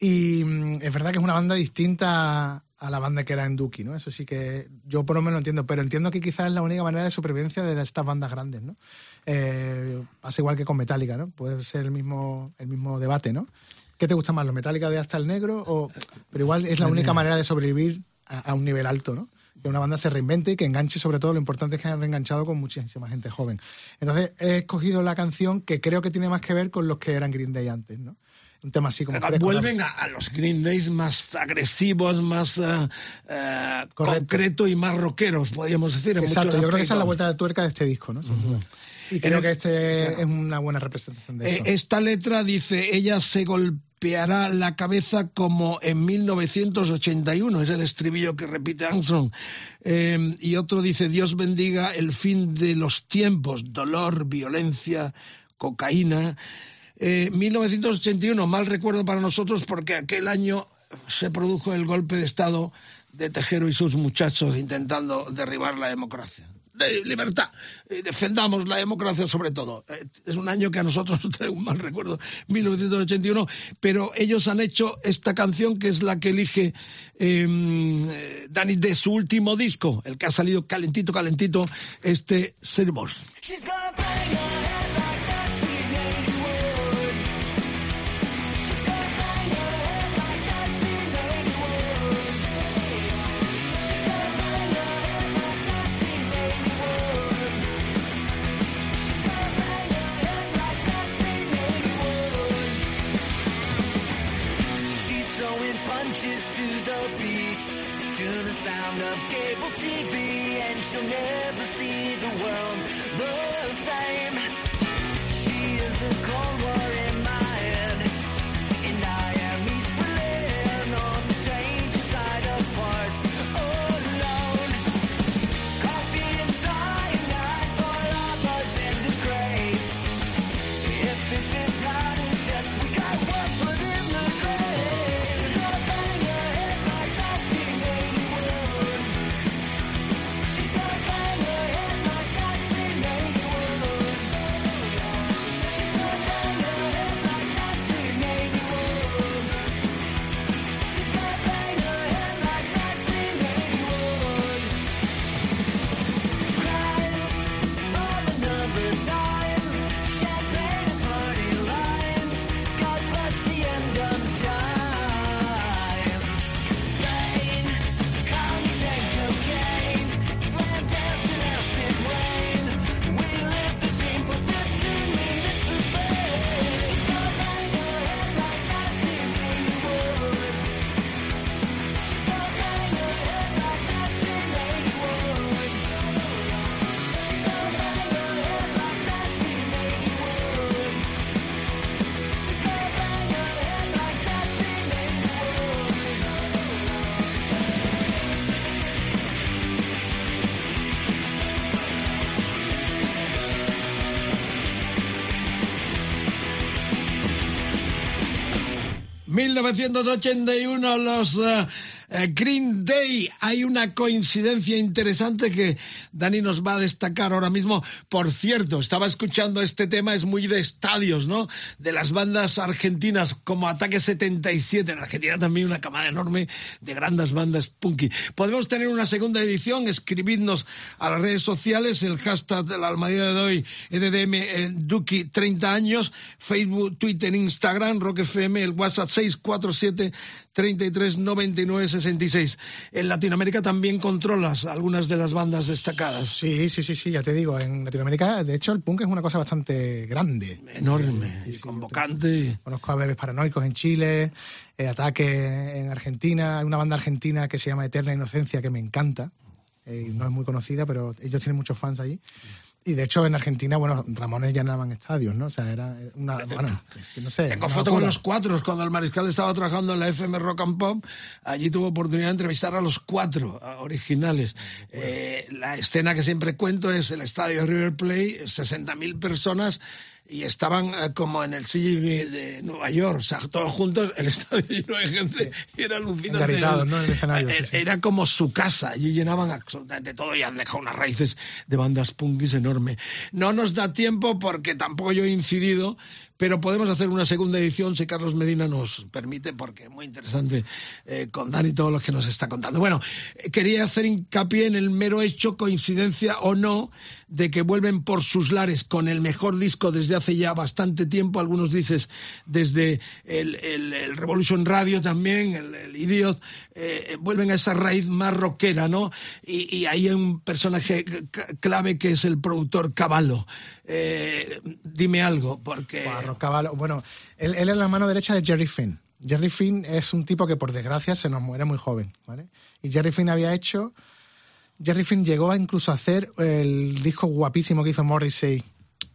E: y mm, es verdad que es una banda distinta a la banda que era en Duki, ¿no? Eso sí que yo por lo menos lo entiendo, pero entiendo que quizás es la única manera de supervivencia de estas bandas grandes, ¿no? Eh, pasa igual que con Metallica, ¿no? Puede ser el mismo, el mismo debate, ¿no? ¿Qué te gusta más, los Metallica de hasta el negro? O, pero igual es la única manera de sobrevivir a, a un nivel alto, ¿no? Que una banda se reinvente y que enganche, sobre todo, lo importante es que han reenganchado con muchísima gente joven. Entonces, he escogido la canción que creo que tiene más que ver con los que eran Green Day antes, ¿no? Un tema así como... fresco,
D: Vuelven a, a los Green Days más agresivos, más
E: Correcto.
D: concreto y más rockeros, podríamos decir. en
E: Exacto, yo creo que esa es la vuelta de tuerca de este disco, ¿no? Y creo que este es una buena representación de
D: Eh,
E: eso.
D: esta letra dice, ella se golpeará la cabeza como en 1981, es el estribillo que repite Armstrong. Eh, y otro dice, Dios bendiga el fin de los tiempos, dolor, violencia, cocaína. Eh, 1981, mal recuerdo para nosotros porque aquel año se produjo el golpe de Estado de Tejero y sus muchachos intentando derribar la democracia. De libertad. Eh, defendamos la democracia sobre todo. Eh, es un año que a nosotros nos (laughs) trae un mal recuerdo, 1981, pero ellos han hecho esta canción que es la que elige eh, Dani de su último disco, el que ha salido calentito, calentito, este Servos.
F: Of cable TV, and she'll never see the world the same. 1981,
D: los eh, Green Day. Hay una coincidencia interesante que Dani nos va a destacar ahora mismo. Por cierto, estaba escuchando este tema, es muy de estadios, ¿no? De las bandas argentinas como Ataque 77. En Argentina también una camada enorme de grandes bandas punky. Podemos tener una segunda edición, escribidnos a las redes sociales, el hashtag de la Almadía de hoy, EDDM eh, Duki 30 años, Facebook, Twitter, Instagram, Rock FM, el WhatsApp 647 33 99 66. En Latinoamérica también controlas algunas de las bandas destacadas.
E: Sí, sí, sí, sí, ya te digo, en Latinoamérica, de hecho, el punk es una cosa bastante grande.
D: Enorme y convocante.
E: Conozco a Bebés Paranoicos en Chile, eh, Ataque en Argentina, hay una banda argentina que se llama Eterna Inocencia que me encanta, eh, no es muy conocida, pero ellos tienen muchos fans allí. Y de hecho en Argentina, bueno, Ramones llenaban estadios, ¿no? O sea, era una, bueno, es que no sé.
D: Tengo foto con los cuatro. Cuando el mariscal estaba trabajando en la FM Rock and Pop, allí tuvo oportunidad de entrevistar a los cuatro originales. Eh, la escena que siempre cuento es el estadio River Plate, 60.000 personas. Y estaban eh, como en el CGV de Nueva York, o sea, todos juntos, el (laughs) estadio lleno de gente, y era alucinante.
E: Engaritados, ¿no? Escenario,
D: Eh. Era como su casa, allí llenaban absolutamente todo y han dejado unas raíces de bandas punkis enorme. No nos da tiempo porque tampoco yo he incidido, pero podemos hacer una segunda edición si Carlos Medina nos permite, porque es muy interesante eh, con Dani todo lo que nos está contando. Bueno, eh, quería hacer hincapié en el mero hecho, coincidencia o no, de que vuelven por sus lares con el mejor disco desde hace ya bastante tiempo, algunos dices desde el, el- Revolution Radio también, el, el Idiot, eh, vuelven a esa raíz más rockera, ¿no? Y, y ahí hay un personaje clave que es el productor Caballo. Eh, dime algo, porque...
E: Barro, Caballo. Bueno, él, él es la mano derecha de Jerry Finn. Jerry Finn es un tipo que por desgracia se nos muere muy joven, ¿vale? Y Jerry Finn había hecho... Jerry Finn llegó a incluso hacer el disco guapísimo que hizo Morrissey,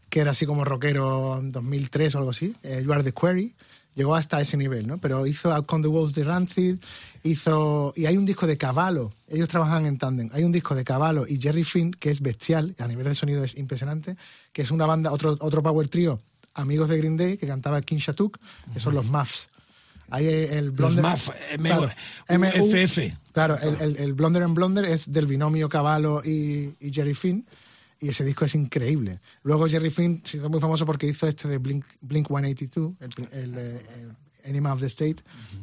E: que era así como rockero en 2003 o algo así, eh, You Are The Query. Llegó hasta ese nivel, ¿no? Pero hizo Out on the Walls de Rancid, hizo... Y hay un disco de Caballo, ellos trabajan en tándem. Hay un disco de Caballo y Jerry Finn que es bestial, a nivel de sonido es impresionante, que es una banda, otro, otro power trio, amigos de Green Day, que cantaba King Shatuk, que son los Muffs. Hay el Blonder...
D: Muff, M-
E: claro, el, el, el Blonder and Blonder es del binomio Caballo y, y Jerry Finn. Y ese disco es increíble. Luego Jerry Finn se hizo muy famoso porque hizo este de Blink, Blink 182, el, el, eh, el Enema of the State,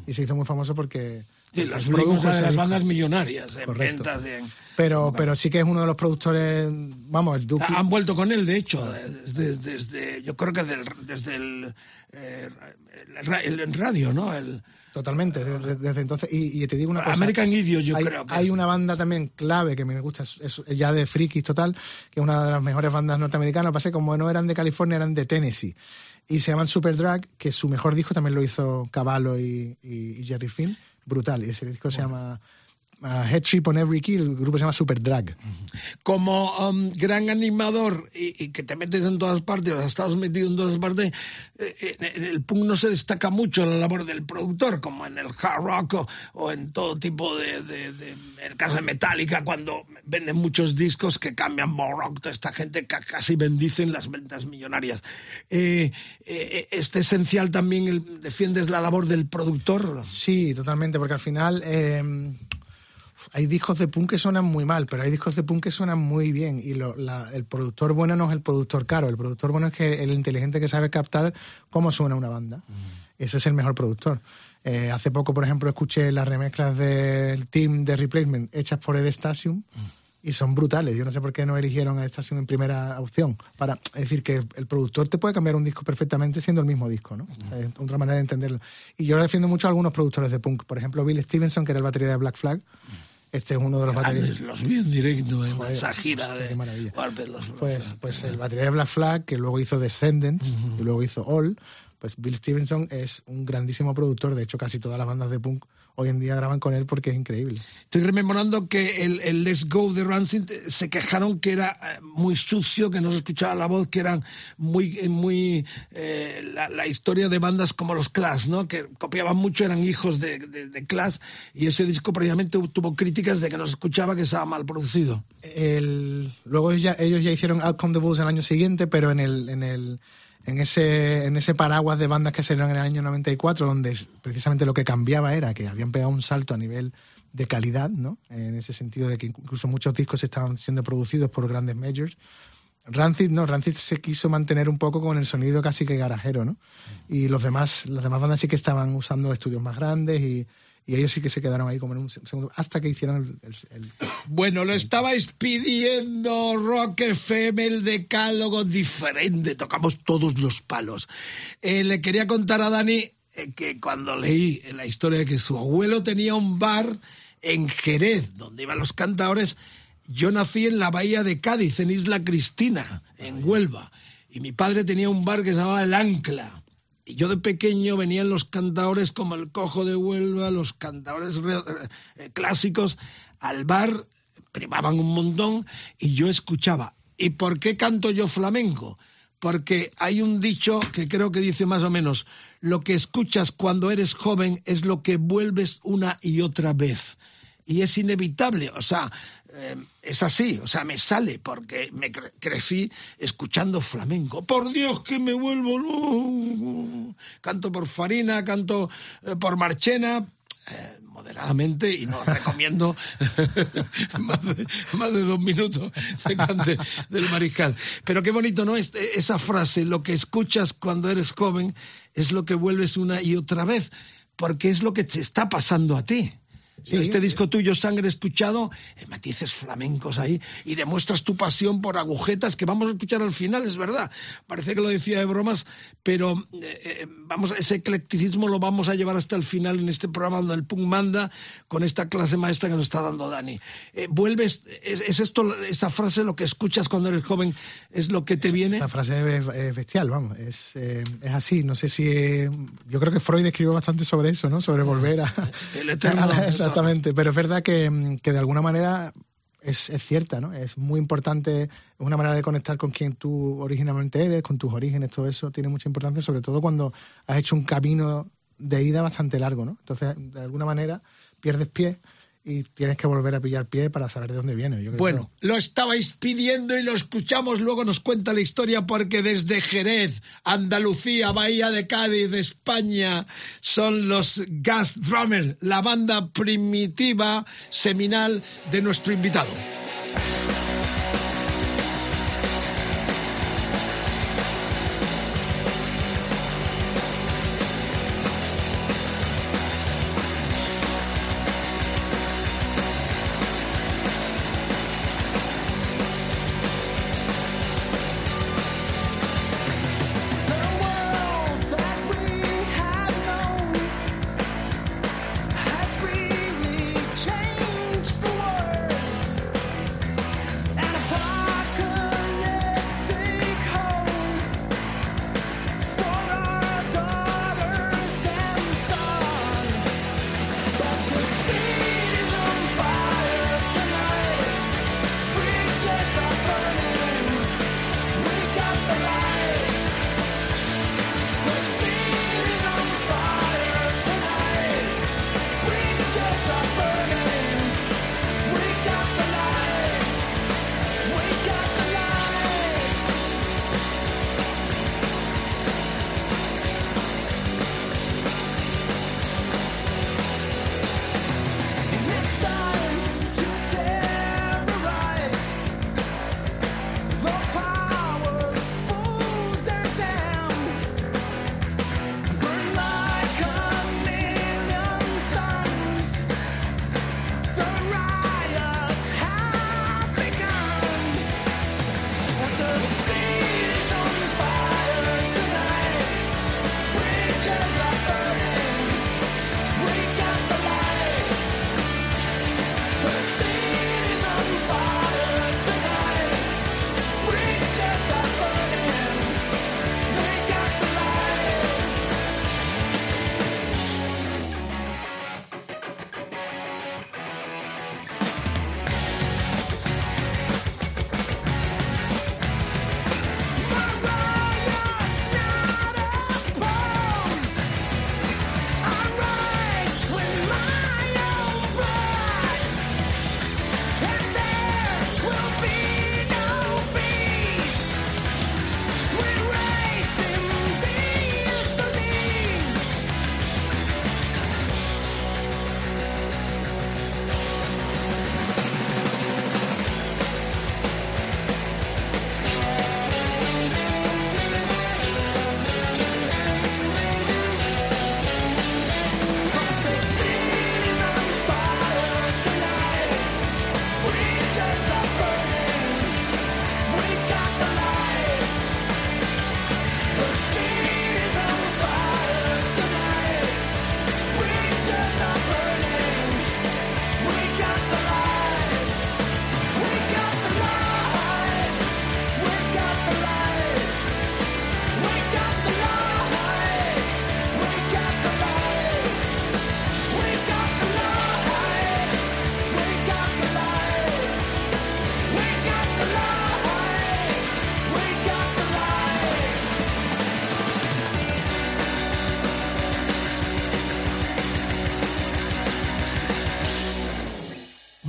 E: y se hizo muy famoso porque...
D: Sí,
E: porque
D: las, de las bandas millonarias, en
E: Correcto.
D: ventas, en-
E: Pero, pero sí que es uno de los productores, vamos, el Duke.
D: Han vuelto con él, de hecho, desde, desde- yo creo que del- desde el, eh, el el radio, ¿no? El,
E: Totalmente, desde, desde entonces. Y, y te digo una cosa.
D: American Idiot, yo
E: hay,
D: creo que
E: Hay
D: es.
E: una banda también clave que me gusta, es, ya de frikis total, que es una de las mejores bandas norteamericanas. Pasé como no eran de California, eran de Tennessee. Y se llaman Superdrag, que su mejor disco también lo hizo y, y- y Jerry Finn. brutal. Y ese disco se llama Head Trip on Every Key, el grupo se llama Super Drag.
D: como um, gran animador y, y que te metes en todas partes, has estado metido en todas partes, eh, en el punk no se destaca mucho la labor del productor, como en el hard rock o, o en todo tipo de, de, de- En el caso de Metallica, cuando venden muchos discos que cambian Rock, toda esta gente ca- casi bendicen las ventas millonarias. Eh, eh, ¿Este esencial también el- defiendes la labor del productor?
E: Sí, totalmente, porque al final eh, hay discos de punk que suenan muy mal, pero hay discos de punk que suenan muy bien. Y lo- la- el productor bueno no es el productor caro, el productor bueno es que el inteligente que sabe captar cómo suena una banda. Ese es el mejor productor. Eh, hace poco, por ejemplo, escuché las remezclas del team de Replacement hechas por Ed Stasium. Y son brutales. Yo no sé por qué no eligieron a Stasium en primera opción. Para, es decir, que el productor te puede cambiar un disco perfectamente siendo el mismo disco, ¿no? Es otra manera de entenderlo. Y yo defiendo mucho a algunos productores de punk. Por ejemplo, Bill Stevenson, que era el batería de Black Flag. Este es uno de los
D: Grandes,
E: baterías.
D: los vi en directo en
E: Joder,
D: esa gira
E: hostia,
D: de
E: qué maravilla.
D: Los-
E: Pues, pues el batería de Black Flag, que luego hizo Descendants y luego hizo All, pues Bill Stevenson es un grandísimo productor. De hecho, casi todas las bandas de punk hoy en día graban con él porque es increíble.
D: Estoy rememorando que el, el Let's Go de Rancid eh, se quejaron que era eh, muy sucio, que no se escuchaba la voz, que eran muy, eh, muy eh, la, la historia de bandas como los Clash, ¿no? Que copiaban mucho, eran hijos de, de, de Clash, y ese disco precisamente tuvo críticas de que no se escuchaba, que estaba mal producido.
E: El, luego ellos ya, ellos ya hicieron Outcome the Bulls el año siguiente, pero en el, en el en ese, en ese paraguas de bandas que salieron en el año 94, donde precisamente lo que cambiaba era que habían pegado un salto a nivel de calidad, ¿no? En ese sentido de que incluso muchos discos estaban siendo producidos por grandes majors. Rancid no, Rancid se quiso mantener un poco con el sonido casi que garajero, ¿no? Y los demás, las demás bandas sí que estaban usando estudios más grandes y, y ellos sí que se quedaron ahí como en un segundo, hasta que hicieron el- el- el
D: Bueno, lo estabais pidiendo Rock FM, el decálogo diferente, tocamos todos los palos. Eh, le quería contar a Dani eh, que cuando leí la historia de que su abuelo tenía un bar en Jerez, donde iban los cantadores, yo nací en la bahía de Cádiz, en Isla Cristina, en Huelva, y mi padre tenía un bar que se llamaba El Ancla. Yo de pequeño venían los cantadores como el Cojo de Huelva, los cantadores re- eh, clásicos, al bar, privaban un montón y yo escuchaba. ¿Y por qué canto yo flamenco? Porque hay un dicho que creo que dice más o menos, lo que escuchas cuando eres joven es lo que vuelves una y otra vez. Y es inevitable, o sea, eh, es así, o sea, me sale porque me cre- crecí escuchando flamenco. Por Dios que me vuelvo loco. Canto por Farina, canto eh, por Marchena, eh, moderadamente y no recomiendo (laughs) más, de, más de dos minutos de cante del mariscal. Pero qué bonito, ¿no? Este- esa frase, lo que escuchas cuando eres joven es lo que vuelves una y otra vez, porque es lo que te está pasando a ti.
E: Sí.
D: este disco tuyo, Sangre Escuchado, eh, matices flamencos ahí y demuestras tu pasión por agujetas que vamos a escuchar al final, es verdad. Parece que lo decía de bromas, pero eh, eh, vamos, ese eclecticismo lo vamos a llevar hasta el final en este programa donde el punk manda con esta clase maestra que nos está dando Dani. Eh, vuelves, es, es esto, esa frase, lo que escuchas cuando eres joven, es lo que te viene.
E: Esa frase es, es bestial, vamos, es, eh, es así. No sé si. yo creo que Freud escribió bastante sobre eso, ¿no? Sobre volver a.
D: El eterno (laughs)
E: a la-. Exactamente. Pero es verdad que, mm, que de alguna manera es, cierta, ¿no? Es muy importante, es una manera de conectar con quien tú originalmente eres, con tus orígenes, todo eso tiene mucha importancia, sobre todo cuando has hecho un camino de ida bastante largo, ¿no? Entonces, de alguna manera, pierdes pie y tienes que volver a pillar pie para saber de dónde. Yo creo
D: Bueno, lo estabais pidiendo y lo escuchamos, luego nos cuenta la historia porque desde Jerez, Andalucía, Bahía de Cádiz, España, son los Gas Drummers, la banda primitiva seminal de nuestro invitado.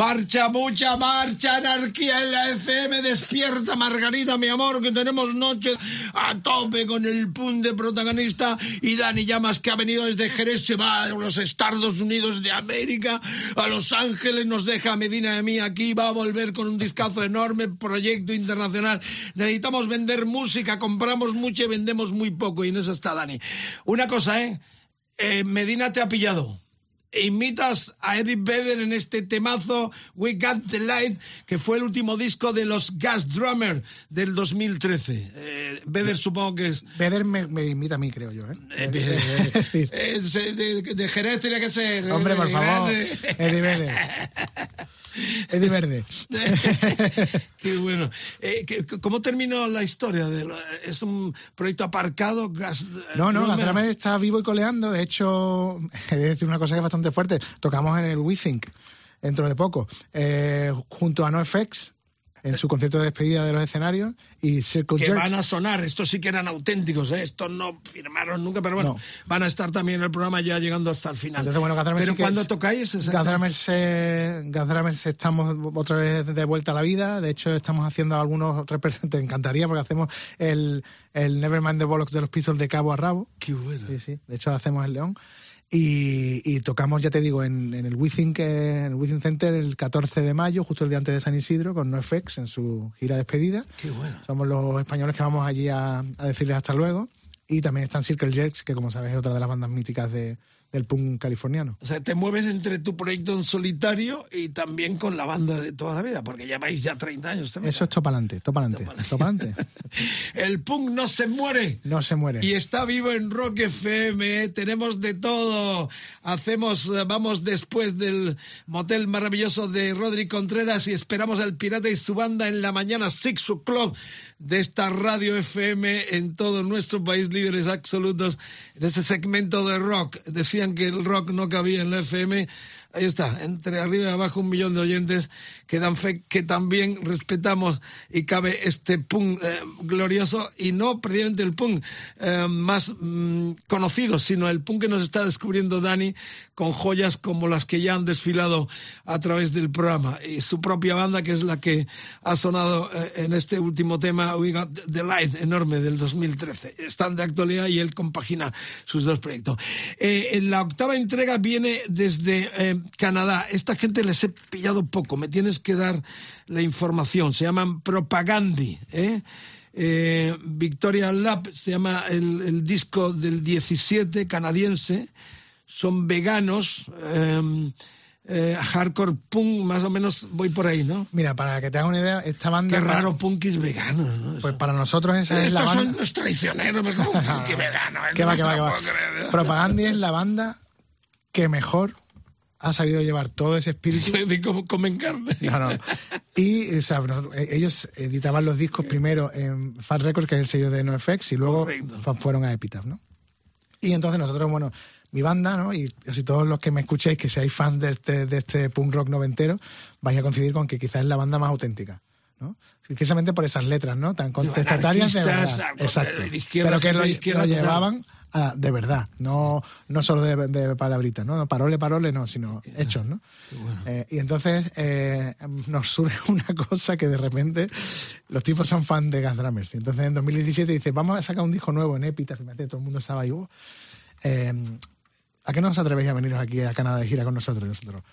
D: Marcha, mucha marcha, anarquía en la FM. Despierta, Margarita, mi amor, que tenemos noche a tope con el pun de protagonista. Y Dani Llamas, que ha venido desde Jerez, se va a los Estados Unidos de América, a Los Ángeles, nos deja a Medina de mí aquí, va a volver con un discazo enorme, proyecto internacional. Necesitamos vender música, compramos mucho y vendemos muy poco. Y en eso está Dani. Una cosa, ¿eh? Eh, Medina te ha pillado. Imitas a Eddie Vedder en este temazo We Got the Light, que fue el último disco de los Gas Drummer del 2013. Eh, Vedder supongo que es...
E: Vedder me, me imita a mí, creo yo. ¿eh?
D: eh, (laughs) eh, de, de Jerez tenía que ser.
E: hombre,
D: eh,
E: por favor. Eddie Vedder. Eddie Verde. (laughs)
D: Qué bueno. Eh, ¿qué- ¿Cómo terminó la historia? De lo- ¿Es un proyecto aparcado? Gas,
E: No, no,
D: Drummer?
E: Gazdramer está vivo y coleando. De hecho, (laughs) he de decir una cosa que es bastante fuerte. Tocamos en el We Think dentro de poco, eh, junto a NoFX en su concierto de despedida de los escenarios y Circle
D: que
E: Jerks.
D: van a sonar. Estos sí que eran auténticos, ¿eh? estos no firmaron nunca, pero bueno,
E: No.
D: van a estar también en el programa ya llegando hasta el final.
E: Entonces, bueno,
D: pero
E: sí
D: cuando
E: es-
D: tocáis,
E: se estamos otra vez de vuelta a la vida. De hecho, estamos haciendo algunos representantes. Te encantaría porque hacemos el, el Nevermind the Bollocks de los Pistols de cabo a rabo.
D: Qué bueno.
E: Sí, sí. De hecho, hacemos el León. Y, y tocamos, ya te digo, en, en el Withing, en el Withing Center el 14 de mayo, justo el día antes de San Isidro, con NoFX en su gira de despedida.
D: Qué bueno.
E: Somos los españoles que vamos allí a, a decirles hasta luego. Y también están Circle Jerks, que como sabes es otra de las bandas míticas de, del punk californiano.
D: O sea, te mueves entre tu proyecto en solitario y también con la banda de toda la vida, porque lleváis ya 30 años también.
E: Eso es topalante, topalante, topalante. (laughs)
D: El punk no se muere.
E: No se muere.
D: Y está vivo en Rock FM, ¿eh? tenemos de todo. Hacemos, eh, vamos después del motel maravilloso de Rodri Contreras y esperamos al Pirata y su banda en la mañana, Six O'Clock, de esta radio FM en todo nuestro país, líderes absolutos en ese segmento de rock. Que el rock no cabía en la FM. Ahí está, entre arriba y abajo un millón de oyentes que dan fe que también respetamos y cabe este punk eh, glorioso y no precisamente el punk eh, más mm, conocido, sino el punk que nos está descubriendo Dani con joyas como las que ya han desfilado a través del programa y su propia banda que es la que ha sonado eh, en este último tema We Got the Light enorme del 2013. Están de actualidad y él compagina sus dos proyectos. Eh, en la octava entrega viene desde eh, Canadá. Esta gente les he pillado poco, me tienes que dar la información. Se llaman Propagandi, ¿eh? Eh, Victoria Lab se llama el, el disco del 17 canadiense. Son veganos. eh, eh, hardcore punk, más o menos voy por ahí, ¿no?
E: Mira, para que te hagas una idea, esta banda...
D: Qué raro punkis veganos, ¿no?
E: Pues para nosotros esa es la
D: Estos
E: banda...
D: son los traicioneros, me (laughs) como vegano. ¿eh?
E: Va, que va, que va. Propaganda es la banda que mejor ha sabido llevar todo ese espíritu. (laughs)
D: De cómo comen carne.
E: No, no. Y o sea, ellos editaban los discos primero en Fat Records, que es el sello de NoFX, y luego
D: Correcto.
E: fueron a Epitaph, ¿no? Y entonces nosotros, bueno, mi banda, ¿no? Y casi todos los que me escuchéis, que seáis fans de este, de este punk rock noventero, vais a coincidir con que quizás es la banda más auténtica, ¿no? Precisamente por esas letras, ¿no? Tan contestatarias de verdad.
D: de
E: Exacto. Pero que lo, lo llevaban a- de verdad, no, no solo de, de palabritas, ¿no? Parole, parole, no, sino hechos, ¿no? Eh, y entonces eh, nos surge (laughs) una cosa que de repente los tipos son fan de Gas Drummers. Y entonces en 2017 dice, vamos a sacar un disco nuevo en Epitaph. Fíjate, todo el mundo estaba ahí. "Oh". Eh, ¿A qué no os atrevéis a veniros aquí a Canadá de gira con nosotros? Y nosotros,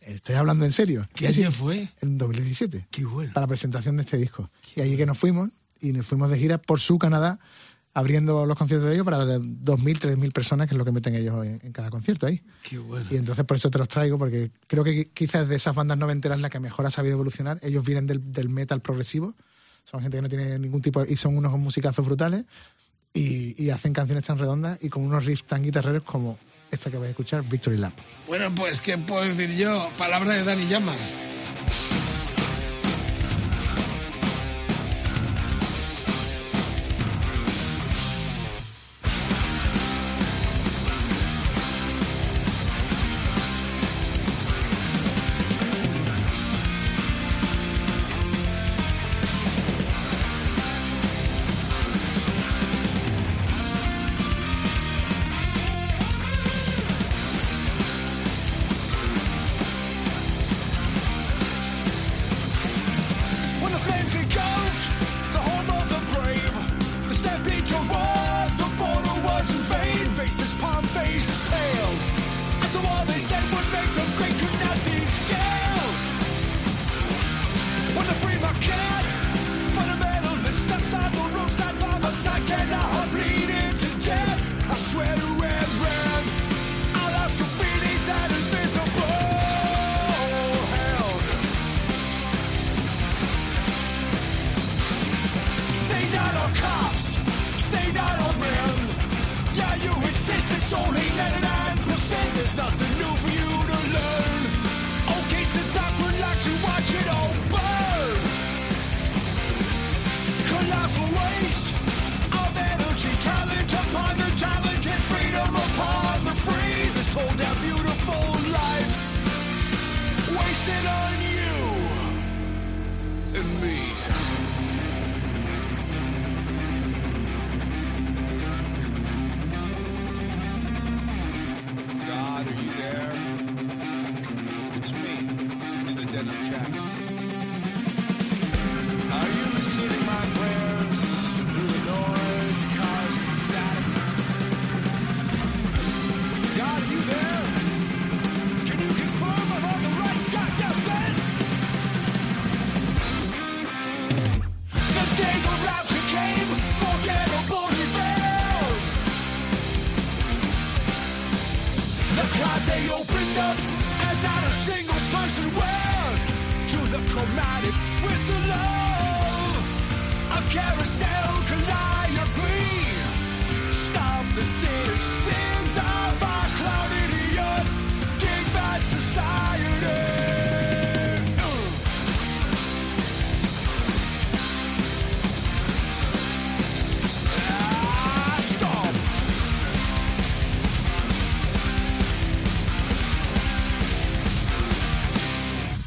E: ¿estoy hablando en serio?
D: ¿Qué año fue?
E: En 2017
D: Qué bueno.
E: para la presentación de este disco. Y allí que nos fuimos, y nos fuimos de gira por su Canadá, abriendo los conciertos de ellos para de 2.000, 3.000 personas, que es lo que meten ellos en, en cada concierto ahí.
D: Qué bueno.
E: Y entonces por eso te los traigo, porque creo que quizás de esas bandas noventeras la que mejor ha sabido evolucionar. Ellos vienen del, del metal progresivo, son gente que no tiene ningún tipo, y son unos musicazos brutales, y, y hacen canciones tan redondas y con unos riffs tan guitarreros como esta que vais a escuchar, Victory Lap.
D: Bueno, pues, ¿qué puedo decir yo? Palabra de Dani Llamas.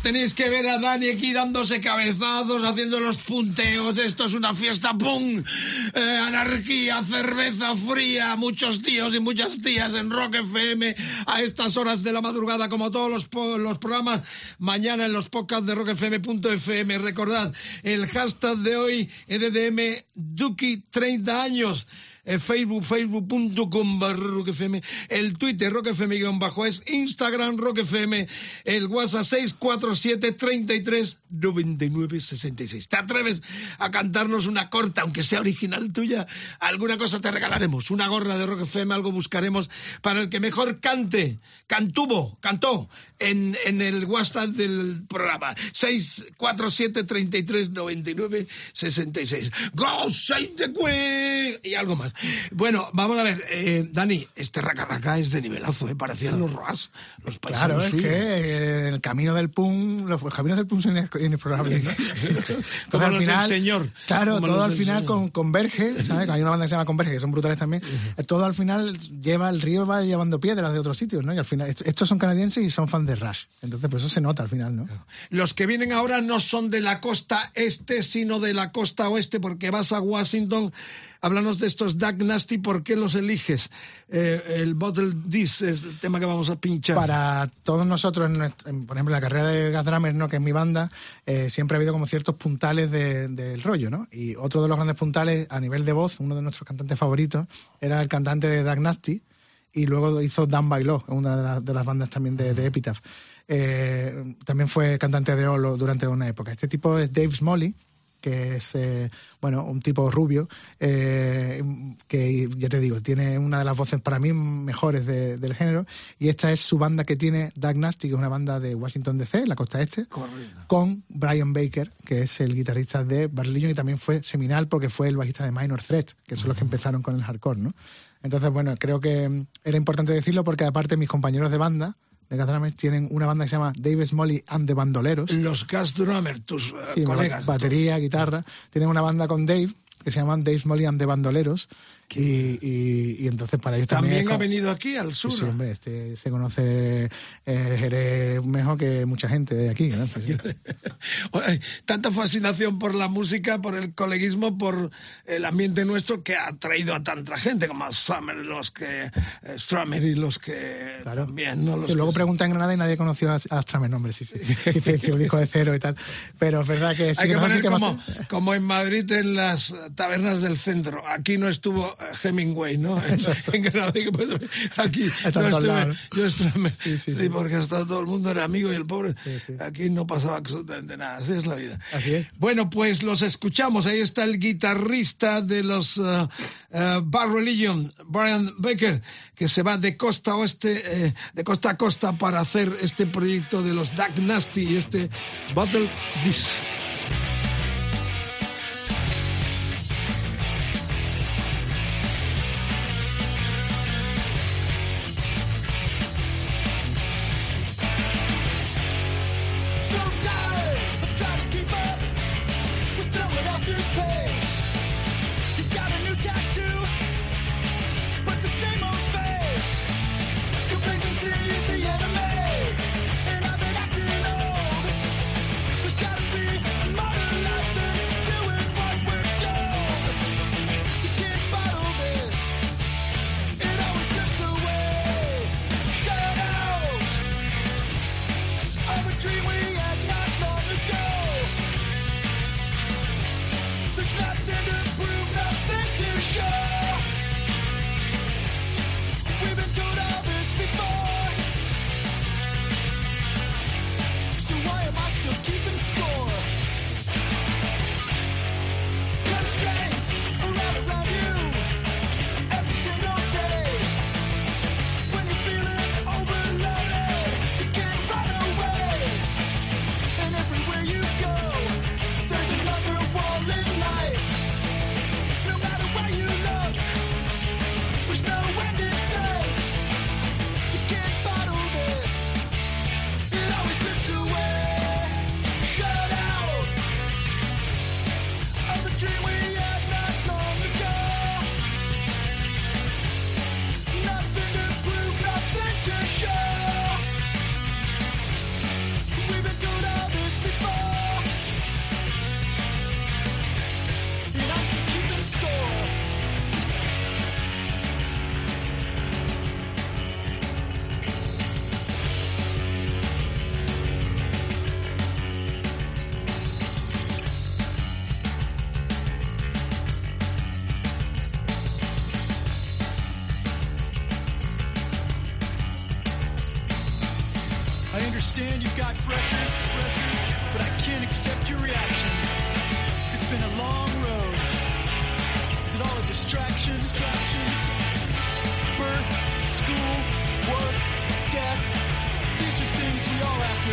D: Tenéis que ver a Dani aquí dándose cabezazos, haciendo los punteos. Esto es una fiesta, ¡pum! Eh, anarquía, cerveza fría, muchos tíos y muchas tías en Rock FM a estas horas de la madrugada, como todos los, los programas. Mañana en los podcasts de rockfm.fm. Recordad, el hashtag de hoy, EDDM Duki 30 años. Eh, Facebook, facebook.com barra Rock FM, el Twitter Rock FM guion bajo es, Instagram Rock FM, el WhatsApp 647 33 99 66. ¿Te atreves a cantarnos una corta, aunque sea original tuya? Alguna cosa te regalaremos, una gorra de Rock FM, algo buscaremos para el que mejor cante, cantuvo, cantó en, en el WhatsApp del programa 647 33 99 66. Go save the y algo más. Bueno, vamos a ver, eh, Dani, este raca raca es de nivelazo, ¿eh? parecían los RAS, los paisanos
E: Claro, es
D: suyos.
E: que eh, el camino del punk, los caminos del punk son inexplorables, ¿no? (laughs) Entonces,
D: Como
E: al
D: los del señor.
E: Claro,
D: Como
E: todo al final con, converge, ¿sabes? Hay una banda que se llama Converge, que son brutales también. Todo al final lleva, el río va llevando piedras de otros sitios, ¿no? Y al final, est- estos son canadienses y son fans de Rush. Entonces, pues eso se nota al final, ¿no?
D: Los que vienen ahora no son de la costa este, sino de la costa oeste, porque vas a Washington. Háblanos de estos Duck Nasty, ¿por qué los eliges? Eh, el Bottle This es el tema que vamos a pinchar.
E: Para todos nosotros, en en, por ejemplo, la carrera de Gas Drummers, ¿no? que es mi banda, eh, siempre ha habido como ciertos puntales de- del rollo, ¿no? Y otro de los grandes puntales a nivel de voz, uno de nuestros cantantes favoritos, era el cantante de Doug Nasty, y luego hizo Dan Bailó, una de, las- de bandas también de, de Epitaph. Eh, también fue cantante de Olo durante una época. Este tipo es Dave Smalley, que es eh, bueno un tipo rubio eh, que ya te digo tiene una de las voces para mí mejores de- del género y esta es su banda que tiene Doug Nasty que es una banda de Washington DC la costa este con Brian Baker que es el guitarrista de Barlillo y también fue seminal porque fue el bajista de Minor Threat que son los que empezaron con el hardcore ¿no? entonces bueno creo que mm, era importante decirlo porque aparte mis compañeros de banda de Gas Drummers tienen una banda que se llama Dave Smalley and the Bandoleros
D: Los Drummer, tus eh,
E: Sí,
D: colegas.
E: batería, guitarra. Tienen una banda con Dave que se llaman Dave Smalley and the Bandoleros. Y, y- y entonces para ellos también.
D: También ha venido aquí al sur.
E: sí, hombre, este se conoce eh, Jerez mejor que mucha gente de aquí. ¿no? Sí, (laughs)
D: Tanta fascinación por la música, por el coleguismo, por el ambiente nuestro que ha traído a tanta gente como a Summer, los que eh, Strummer y los que también, ¿no? Los
E: Sí, luego
D: que-
E: pregunta en Granada y nadie conoció a, a Stramer, hombre, sí, sí. Que (laughs) el disco de cero y tal. Pero es verdad que sí
D: Hay que
E: nos
D: poner
E: que
D: como,
E: más-
D: como en Madrid en las tabernas del centro. Aquí no estuvo
H: Hemingway, ¿no? (laughs) En, puede- aquí
E: todos
H: estuve- yo estuve-
E: Sí, sí,
H: sí, porque hasta todo el mundo era amigo y el pobre, aquí no pasaba absolutamente nada, así es la vida.
E: Así es.
H: Bueno, pues los escuchamos. Ahí está el guitarrista de los uh, uh, Bad Religion, Brian Baker, que se va de costa a oeste, eh, de costa a costa para hacer este proyecto de los Dark Nasty y este Battle This.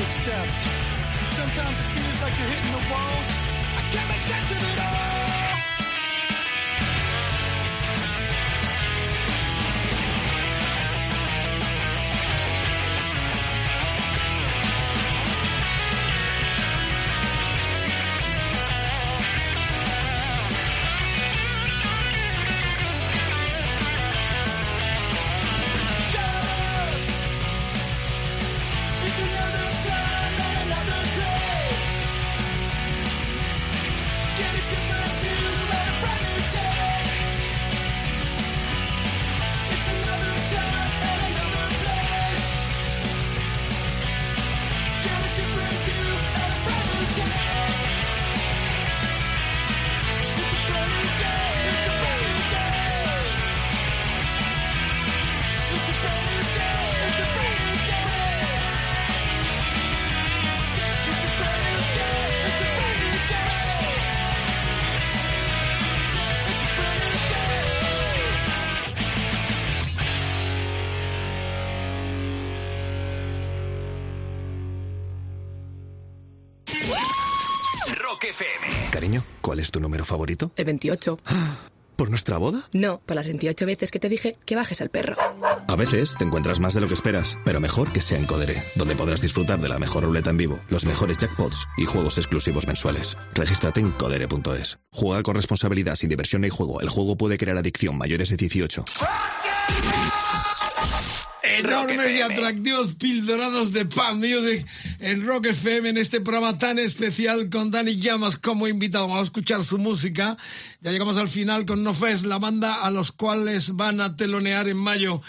A: Accept. And sometimes it feels like you're hitting the wall. I can't make sense of it all.
I: Favorito?
J: El 28. (gasps)
I: ¿Por nuestra boda?
J: No, por las 28 veces que te dije que bajes al perro.
I: A veces te encuentras más de lo que esperas, pero mejor que sea en Codere, donde podrás disfrutar de la mejor ruleta en vivo, los mejores jackpots y juegos exclusivos mensuales. Regístrate en codere.es. Juega con responsabilidad, sin diversión ni juego. El juego puede crear adicción mayores de 18.
H: Enormes y atractivos pildorados de Pan Music en Rock FM en este programa tan especial con Dani Llamas como invitado. Vamos a escuchar su música. Ya llegamos al final con No Fest, la banda a los cuales van a telonear en mayo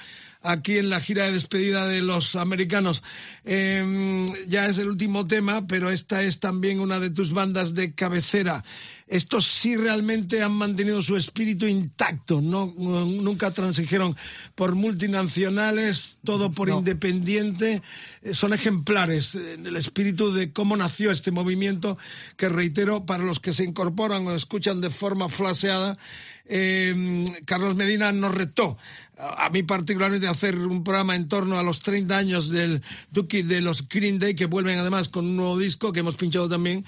H: aquí en la gira de despedida de los americanos. Eh, ya es el último tema, pero esta es también una de tus bandas de cabecera.
D: estos sí realmente han mantenido su espíritu intacto, no, nunca transigieron por multinacionales, todo por independiente, eh, son ejemplares en el espíritu de cómo nació este movimiento, que reitero, para los que se incorporan o escuchan de forma flaseada, eh, Carlos Medina nos retó a mí particularmente hacer un programa en torno a los 30 años del Duki de los Green Day que vuelven además con un nuevo disco que hemos pinchado también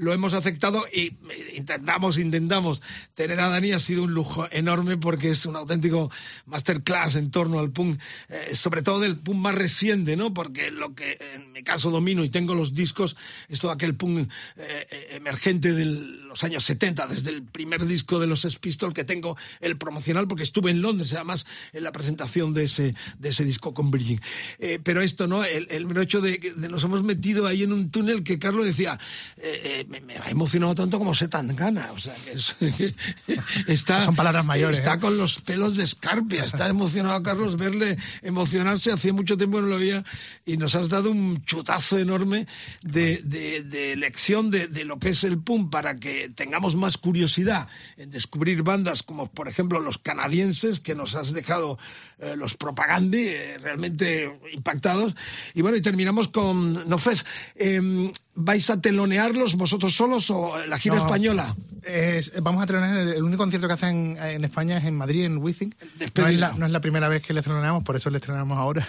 D: lo hemos aceptado y eh, intentamos intentamos. Tener a Dani ha sido un lujo enorme porque es un auténtico masterclass en torno al punk eh, sobre todo del punk más reciente no porque lo que en mi caso domino y tengo los discos es todo aquel punk eh, emergente de los años 70 desde el primer disco de los Sex Pistols que tengo el promocional porque estuve en Londres además en la presentación de ese de ese disco con Virgin. Eh, pero esto no el, el mero hecho de que nos hemos metido ahí en un túnel que Carlos decía eh, eh, me, me ha emocionado tanto como Setangana o sea que, es- que (laughs) está
E: Son palabras mayores,
D: está
E: ¿eh?
D: con los pelos de escarpia. Está emocionado a Carlos verle emocionarse. Hacía mucho tiempo que no lo veía y nos has dado un chutazo enorme de, de, de lección de, de lo que es el punk para que tengamos más curiosidad en descubrir bandas como por ejemplo los canadienses que nos has dejado eh, los propagandi eh, realmente impactados y bueno y terminamos con Nofes eh, vais a telonearlos vosotros solos o la gira
E: No,
D: española
E: es- vamos a estrenar el, el único concierto que hacen en España es en Madrid, en Wizzing. No es, la, no es la primera vez que le estrenamos, por eso le estrenamos ahora.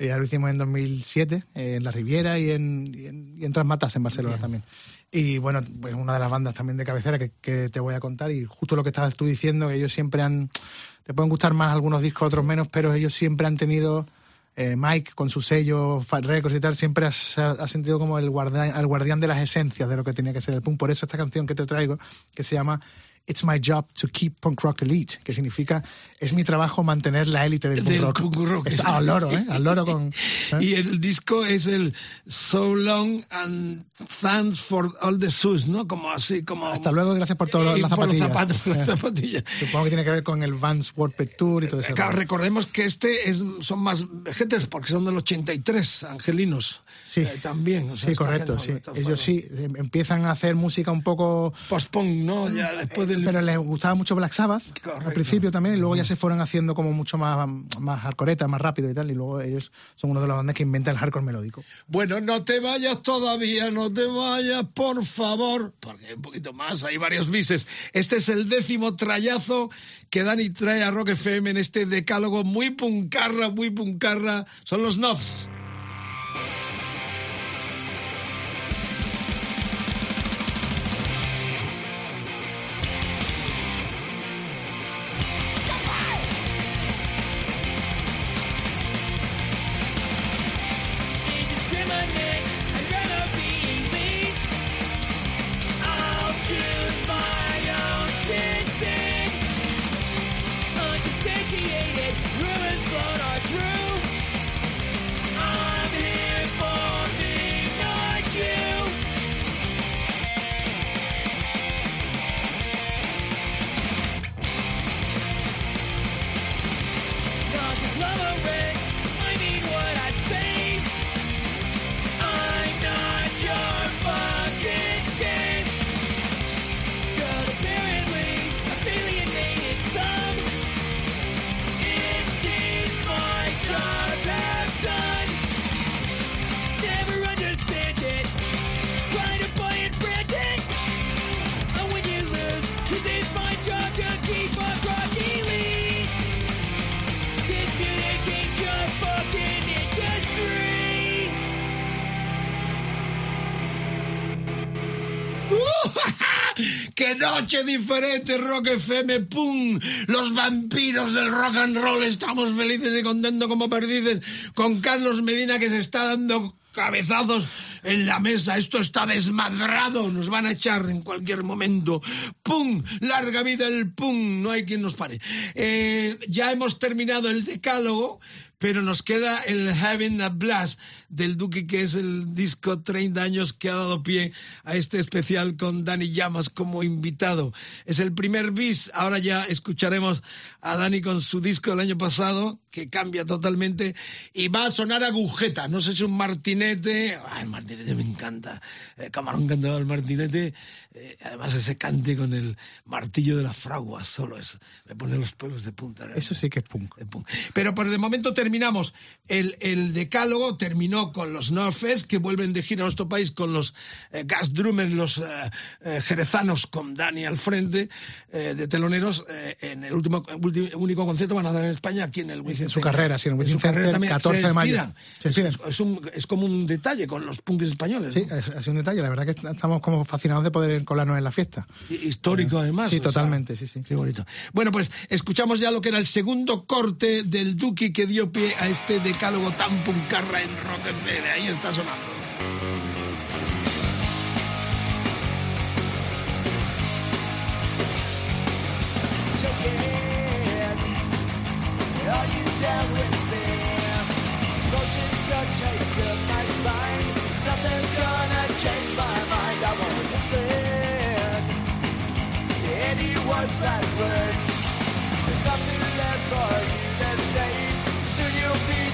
E: Ya lo hicimos en 2007, eh, en La Riviera y en, y en, y en Transmatas, en Barcelona también. Y bueno, pues una de las bandas también de cabecera que, te voy a contar. Y justo lo que estabas tú diciendo, que ellos siempre han. Te pueden gustar más algunos discos, otros menos, pero ellos siempre han tenido. eh, Mike, con su sello, Fat Records y tal, siempre ha sentido como el guardián, el guardián de las esencias de lo que tenía que ser el punk. Por eso esta canción que te traigo, que se llama It's my job to keep punk rock elite, que significa es mi trabajo mantener la élite del punk
D: Del
E: rock.
D: punk rock.
E: Está al loro, ¿eh? Al loro con... ¿eh?
D: Y el disco es el So Long and Thanks for All the Shoes, ¿no? Como así, como...
E: Hasta luego, gracias por todas
D: Y
E: las
D: por los
E: zapatillas.
D: zapatos, las
E: Eh.
D: zapatillas.
E: Supongo que tiene que ver con el Vans Warped Tour y todo eso.
D: Claro, recordemos que este es, son más vejentes porque son del 83, angelinos.
E: Sí.
D: Eh, también. o sea,
E: Sí, correcto, sí. Ellos sí em- empiezan a hacer música un poco...
D: Post-punk, ¿no? Ya después del...
E: Pero les gustaba mucho Black Sabbath
D: Correcto.
E: al principio también, y luego ya se fueron haciendo como mucho más, más hardcoreta, más rápido y tal, y luego ellos son uno de los bandas que inventan el hardcore melódico.
D: Bueno, no te vayas todavía, no te vayas, por favor, porque hay un poquito más, hay varios bises. Este es el décimo trayazo que Dani trae a Rock FM en este decálogo muy puncarra, muy puncarra. Son los Knobs. Noche diferente, Rock FM! ¡Pum! Los vampiros del rock and roll. Estamos felices y contentos como perdices con Carlos Medina que se está dando cabezazos en la mesa. Esto está desmadrado. Nos van a echar en cualquier momento. ¡Pum! Larga vida el pum. No hay quien nos pare. Eh, ya hemos terminado el decálogo. Pero nos queda el Having a Blast del Duque, que es el disco 30 años que ha dado pie a este especial con Dani Llamas como invitado. Es el primer bis. Ahora ya escucharemos a Dani con su disco del año pasado, que cambia totalmente, y va a sonar agujeta. No sé si un martinete. Ay, Martinete Martinete me encanta. Eh, Camarón cantaba el Martinete, eh, además ese cante con el martillo de las fraguas, solo es, me pone los pelos de punta.
E: Eso sí que es punk.
D: Pero por de momento terminamos. El, el decálogo terminó con los Northfest, que vuelven de gira a nuestro país con los eh, Gas Drummers, los eh, eh, jerezanos con Dani al frente, eh, de teloneros. eh, en el último, ulti- único concierto van a dar en España, aquí en el Wizzing
E: En su carrera, sí, en el Wizzing Center,
D: también.
E: 14
D: Se
E: de mayo. Se.
D: Es, es un- es como un detalle con los punkis españoles.
E: Sí,
D: ¿no?
E: es, sido un detalle. La verdad que estamos como fascinados de poder colarnos en la fiesta.
D: Histórico, además.
E: Sí,
D: o sea,
E: totalmente, sí, sí.
D: Qué bonito. Bueno, pues escuchamos ya lo que era el segundo corte del Duki que dio pie a este decálogo tan puncarra en Rock FM. Ahí está sonando.
K: There's nothing you.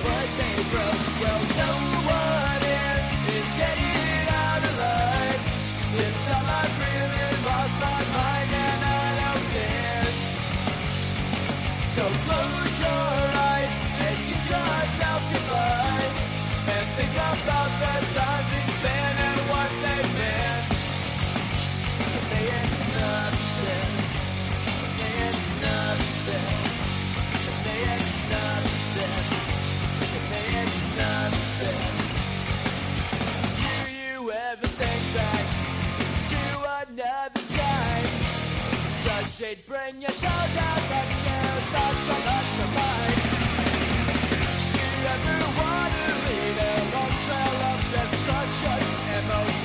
K: shit you put me It bring you so down that you thought so much of mine? Do you ever want to lead a long trail of destruction and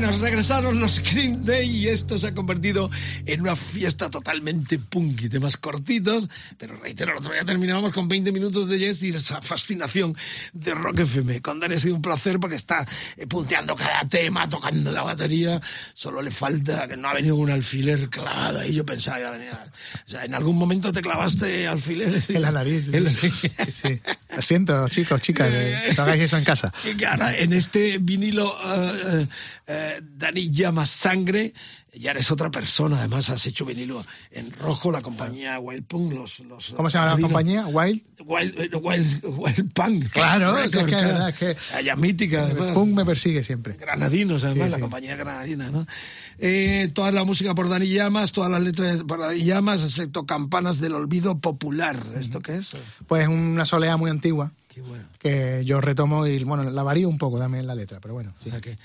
D: Bueno, regresaron los Green Day y esto se ha convertido en una fiesta totalmente punky, temas cortitos, pero reitero, el otro día terminábamos con 20 minutos de jazz y esa fascinación de Rock FM. Con Dani ha sido un placer porque está eh, punteando cada tema, tocando la batería, solo le falta que no ha venido un alfiler clavado ahí, yo pensaba que iba a venir. O sea, en algún momento te clavaste alfileres. (laughs)
E: En la nariz. sí.
D: En la-
E: Sí. Lo siento, chicos, chicas, (laughs) no hagáis eso en casa.
D: Y ahora en este vinilo eh, eh, eh, Dani llamas sangre, ya eres otra persona. Además, has hecho vinilo en rojo, la compañía Wild Punk. Los, los
E: ¿Cómo se llama la compañía? Wild.
D: Wild, eh, Wild, Wild Punk.
E: Claro, es que, verdad, es que
D: Allá mítica,
E: el
D: además.
E: punk me persigue siempre.
D: Granadinos, además,
E: Sí,
D: la compañía granadina, ¿no? Eh, toda la música por Dani Llamas, todas las letras por Dani Llamas, excepto Campanas del Olvido Popular. ¿Esto qué es?
E: Pues una soleá muy antigua
D: bueno.
E: que yo retomo y, bueno, la varío un poco también la letra, pero bueno. sí.
D: O sea que, eh,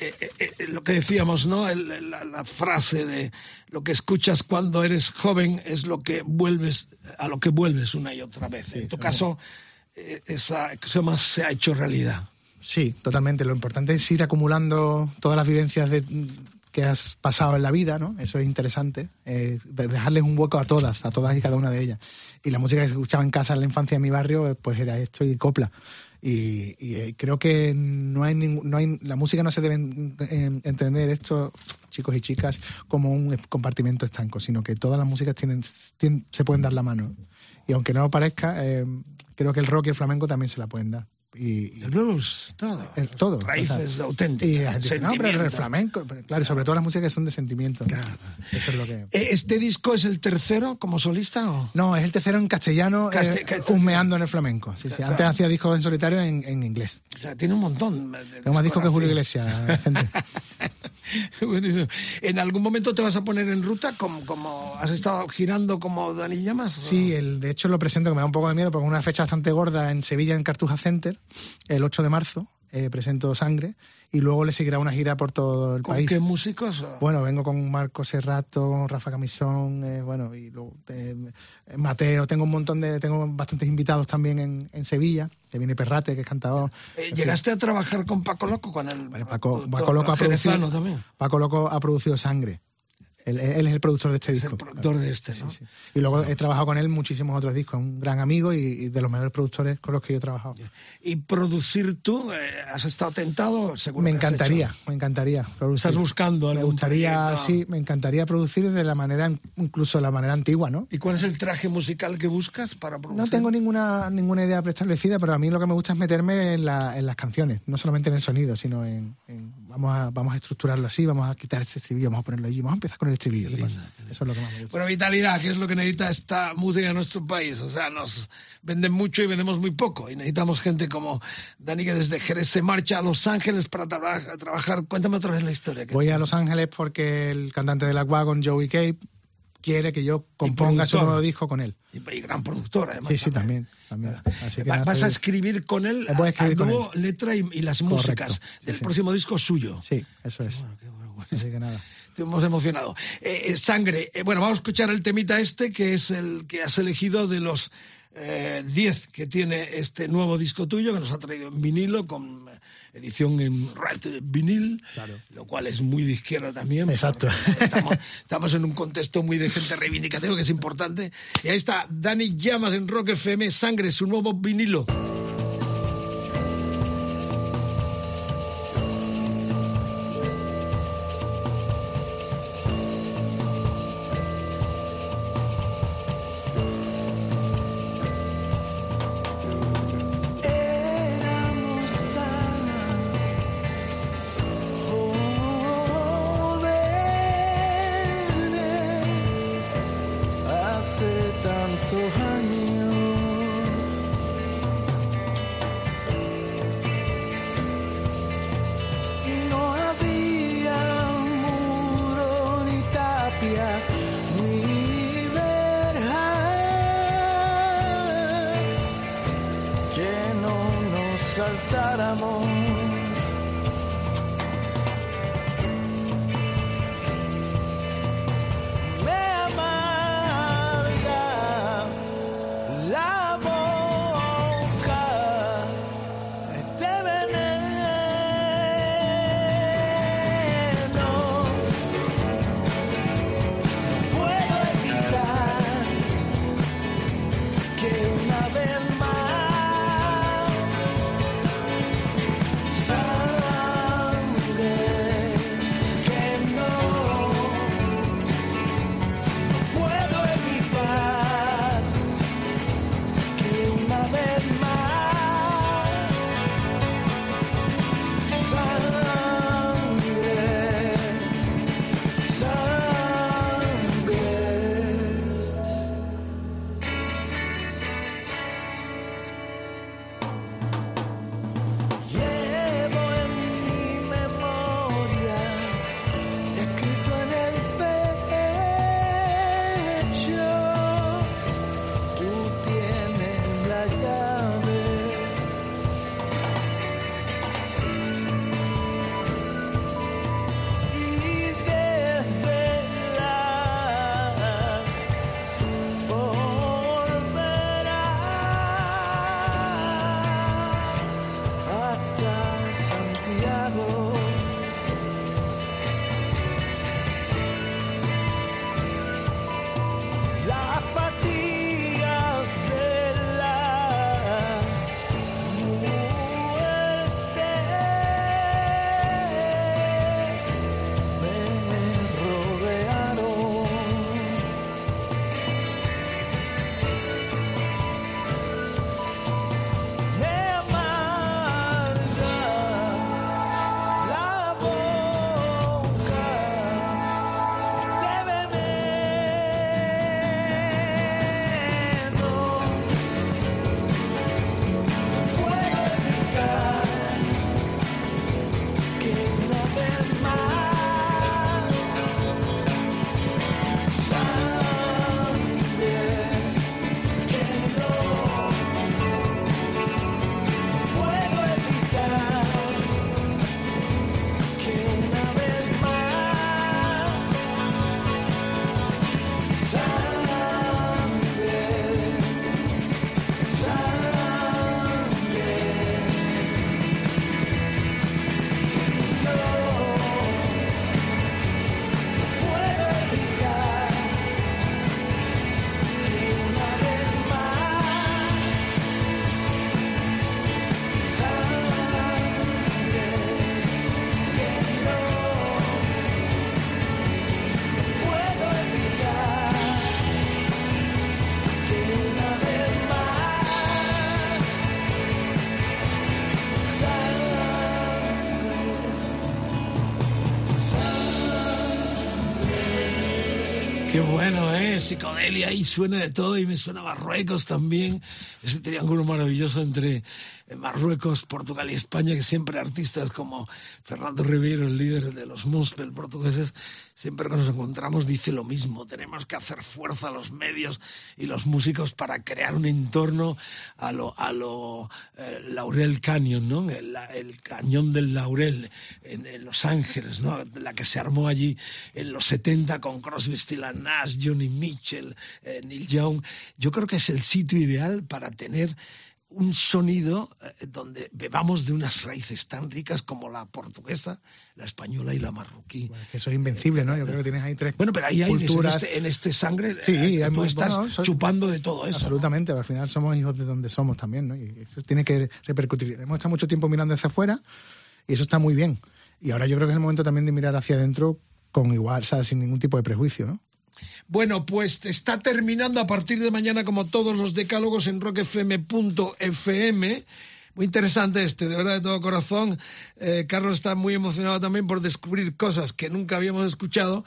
D: eh, eh, eh, lo que decíamos, ¿no? El- la, la frase de lo que escuchas cuando eres joven es lo que vuelves, a lo que vuelves una y otra vez. en tu caso, eh, esa axioma se ha hecho realidad.
E: Sí, totalmente. Lo importante es ir acumulando todas las vivencias de, que has pasado en la vida, ¿no? Eso es interesante. eh, de- dejarles un hueco a todas, a todas y cada una de ellas. Y la música que se escuchaba en casa en la infancia de mi barrio, eh, pues era esto y copla. Y, eh, creo que no hay, ningún- no hay la música no se debe en- en- entender esto, chicos y chicas, como un compartimento estanco, sino que todas las músicas tienen, se pueden dar la mano. Y aunque no parezca, creo que el rock y el flamenco también se la pueden dar. Y,
D: El blues, todo.
E: el- todo.
D: Raíces
E: o sea,
D: auténticas.
E: Y dice, no, pero el flamenco, pero claro, sobre todo las músicas que son de sentimiento. ¿no? Eso es lo que...
D: Eh, ¿Este disco es el tercero como solista o...?
E: No, es el tercero en castellano,
D: Caste-
E: eh, humeando en el flamenco. Sí, sí. Antes hacía discos en solitario en, en inglés.
D: O sea, tiene un montón.
E: Tengo más discos que Julio. Iglesias. (laughs)
D: Buenísimo. ¿En algún momento te vas a poner en ruta como, como has estado girando como Dani Llamas?
E: Sí, el, de hecho lo presento que me da un poco de miedo porque es una fecha bastante gorda en Sevilla, en Cartuja Center, el 8 de marzo. eh, presento Sangre y luego le seguirá una gira por todo el
D: ¿Con
E: país.
D: qué músicos?
E: Bueno, vengo con Marco Serrato, Rafa Camisón, eh, bueno, y luego eh, Mateo. Tengo un montón de, tengo bastantes invitados también en, en Sevilla, que viene Perrate, que es cantador.
D: Eh, ¿Llegaste a trabajar con Paco Loco? Con el
E: Paco, Loco ha producido,
D: también.
E: Paco Loco ha producido Sangre. Él, él es el productor de este disco.
D: productor de este, ¿no?
E: Y luego he trabajado con él muchísimos otros discos. Un gran amigo y, y de los mejores productores con los que yo he trabajado.
D: ¿Y producir tú? eh, ¿Has estado tentado? Seguro
E: Me encantaría, me encantaría producir.
D: ¿Estás buscando
E: Me gustaría,
D: proyecto?
E: sí, me encantaría producir de la manera, incluso de la manera antigua, ¿no?
D: ¿Y cuál es el traje musical que buscas para producir?
E: No tengo ninguna, ninguna idea preestablecida, pero a mí lo que me gusta es meterme en, la- en las canciones, no solamente en el sonido, sino en, en- vamos, a, vamos a estructurarlo así, vamos a quitar este estribillo, vamos a ponerlo allí, vamos a empezar con el estribillo. ¿qué pasa? Eso es lo que más me gusta.
D: Bueno, vitalidad, que es lo que necesita esta música en nuestro país. O sea, nos venden mucho y vendemos muy poco. Y necesitamos gente como Dani, que desde Jerez se marcha a Los Ángeles para traba- trabajar. Cuéntame otra vez la historia. que-
E: Voy a Los Ángeles porque el cantante de la Wagon, Joey Cape, quiere que yo componga su nuevo disco con él.
D: Y, y gran productor, además.
E: Sí, sí, también. también. Así que
D: Va-
E: nada,
D: vas a
E: estoy-
D: escribir con él
E: Eh, a escribir
D: a
E: con
D: nuevo letra y, y las músicas del
E: sí.
D: próximo disco suyo.
E: Sí, eso es. Así que nada.
D: Te hemos emocionado. Eh, eh, sangre. Eh, bueno, vamos a escuchar el temita este, que es el que has elegido de los eh, 10 que tiene este nuevo disco tuyo, que nos ha traído en vinilo, con eh, edición en red vinil, lo cual es muy de izquierda también.
E: Exacto.
D: Estamos, (laughs) estamos en un contexto muy de gente reivindicativa, que es importante. Y ahí está Dani Llamas en Rock FM, Sangre, su nuevo vinilo. Bueno, ¿eh? Psicodelia, ahí suena de todo y me suena Marruecos también. Ese triángulo maravilloso entre eh, Marruecos, Portugal y España, que siempre artistas como Fernando Ribeiro, el líder de los Muspel portugueses, siempre que nos encontramos dice lo mismo. Tenemos que hacer fuerza a los medios y los músicos para crear un entorno a lo, a lo eh, Laurel Canyon, ¿no? El, cañón del Laurel en, Los Ángeles, ¿no? La que se armó allí en los 70 con Crosby, Still Nash, Johnny Mitchell, eh, Neil Young. Yo creo que es el sitio ideal para tener un sonido eh, donde bebamos de unas raíces tan ricas como la portuguesa, la española y la marroquí.
E: Eso es invencible, ¿no? Yo creo que tienes ahí tres
D: Bueno, pero ahí hay en
E: culturas.
D: este, en este sangre,
E: Sí,
D: eh, tú
E: muy-
D: estás
E: bueno, soy-
D: chupando de todo eso. ¿no?
E: Absolutamente, al final somos hijos de donde somos también, ¿no? Y eso tiene que repercutir. Hemos estado mucho tiempo mirando hacia afuera y eso está muy bien. Y ahora yo creo que es el momento también de mirar hacia adentro con igual, o sea, sin ningún tipo de prejuicio, ¿no?
D: Bueno, pues está terminando a partir de mañana, como todos los decálogos, en rockfm.fm. Muy interesante este, de verdad, de todo corazón. Eh, Carlos está muy emocionado también por descubrir cosas que nunca habíamos escuchado.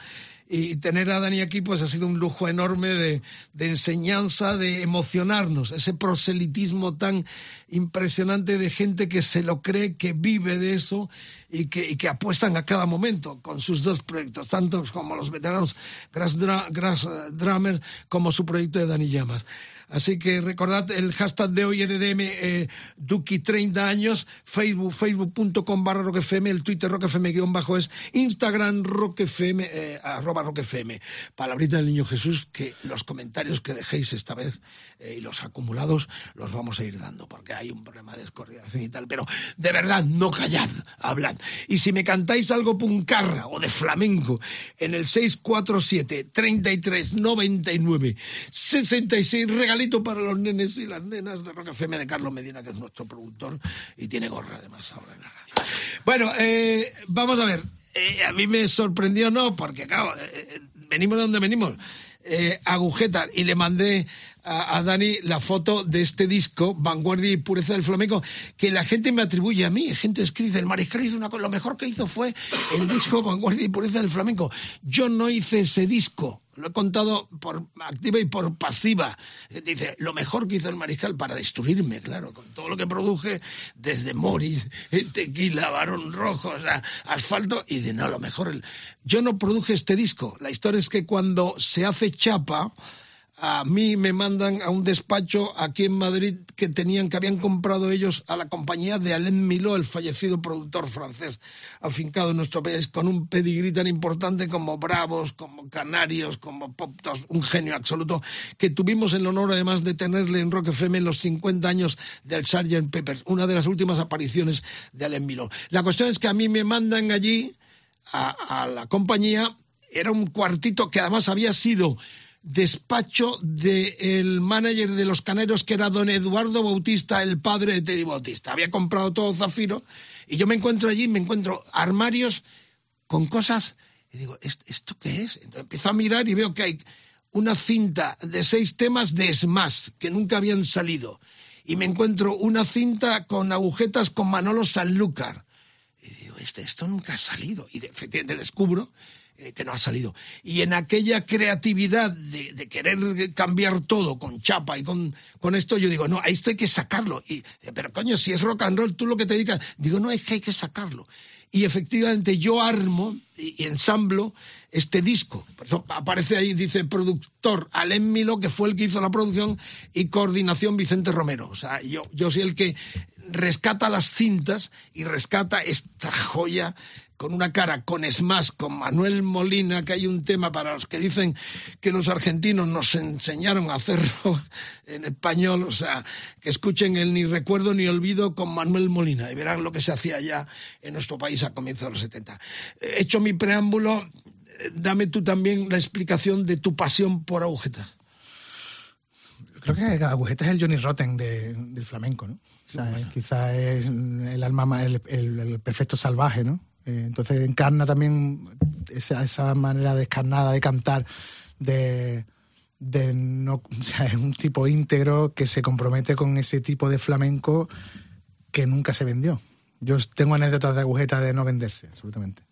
D: Y tener a Dani aquí, pues ha sido un lujo enorme de, de enseñanza, de emocionarnos. Ese proselitismo tan impresionante de gente que se lo cree, que vive de eso y que, y que apuestan a cada momento con sus dos proyectos, tanto como los veteranos Grass, Grass, Drummer como su proyecto de Dani Llamas. Así que recordad el hashtag de hoy EDM eh, Duki 30 años, Facebook, facebook.com barra roquefm, el Twitter roquefm guion bajo es, Instagram roquefm, eh, arroba roquefm. Palabrita del Niño Jesús, que los comentarios que dejéis esta vez eh, y los acumulados los vamos a ir dando, porque hay un problema de descoordinación y tal, pero de verdad, no callad, hablad. Y si me cantáis algo puncarra o de flamenco en el 647 33 99 66, regalito para los nenes y las nenas de Rock FM de Carlos Medina, que es nuestro productor y tiene gorra además ahora en la radio. Bueno, eh, vamos a ver. Eh, a mí me sorprendió, no, porque claro, eh, venimos de donde venimos. Eh, agujeta y le mandé a, a Dani la foto de este disco Vanguardia y Pureza del Flamenco que la gente me atribuye a mí gente escribe el mariscal hizo una cosa lo mejor que hizo fue el disco Vanguardia y Pureza del Flamenco yo no hice ese disco lo he contado por activa y por pasiva. Eh, Dice, lo mejor que hizo el mariscal para destruirme, claro, con todo lo que produje, desde Moris, eh, Tequila, Barón Rojo, o sea, Asfalto, y de no, lo mejor. Yo no produje este disco. La historia es que cuando se hace chapa, a mí me mandan a un despacho aquí en Madrid que tenían que habían comprado ellos a la compañía de Alain Milot, el fallecido productor francés afincado en nuestro país, con un pedigrí tan importante como Bravos, como Canarios, como Poptos, un genio absoluto, que tuvimos el honor además de tenerle en Rock FM en los 50 años del Sgt. Peppers, una de las últimas apariciones de Alain Milot. La cuestión es que a mí me mandan allí a la compañía, era un cuartito que además había sido despacho del manager de los Caneros, que era don Eduardo Bautista, el padre de Teddy Bautista. Había comprado todo Zafiro y yo me encuentro allí, me encuentro armarios con cosas y digo, ¿est- ¿esto qué es? Entonces empiezo a mirar y veo que hay una cinta de seis temas de Smash que nunca habían salido. Y me encuentro una cinta con agujetas con Manolo Sanlúcar. Y digo, este, esto nunca ha salido. Y de- efectivamente descubro eh, que no ha salido. Y en aquella creatividad de, querer cambiar todo con chapa y con, con esto, yo digo, no, a esto hay que sacarlo. Y, eh, pero coño, si es rock and roll, tú lo que te dedicas, digo, no, es que hay que sacarlo. Y efectivamente yo armo y, y ensamblo este disco. Aparece ahí, dice productor Alem Milo, que fue el que hizo la producción, y coordinación Vicente Romero. O sea, yo, yo soy el que rescata las cintas y rescata esta joya con una cara con Smash, con Manuel Molina, que hay un tema para los que dicen que los argentinos nos enseñaron a hacerlo (laughs) en español, o sea, que escuchen el Ni recuerdo ni olvido con Manuel Molina y verán lo que se hacía allá en nuestro país a comienzos de los 70. Eh, Hecho mi preámbulo, eh, dame tú también la explicación de tu pasión por agujetas.
E: Creo que Agujeta es el Johnny Rotten de- del flamenco, ¿no? O sea, quizá es el alma, ma- el, el- el perfecto salvaje, ¿no? Eh, entonces encarna también esa, esa manera descarnada de cantar, de, de no, (laughs) o sea, es un tipo íntegro que se compromete con ese tipo de flamenco que nunca se vendió. Yo tengo anécdotas de Agujeta de no venderse, absolutamente.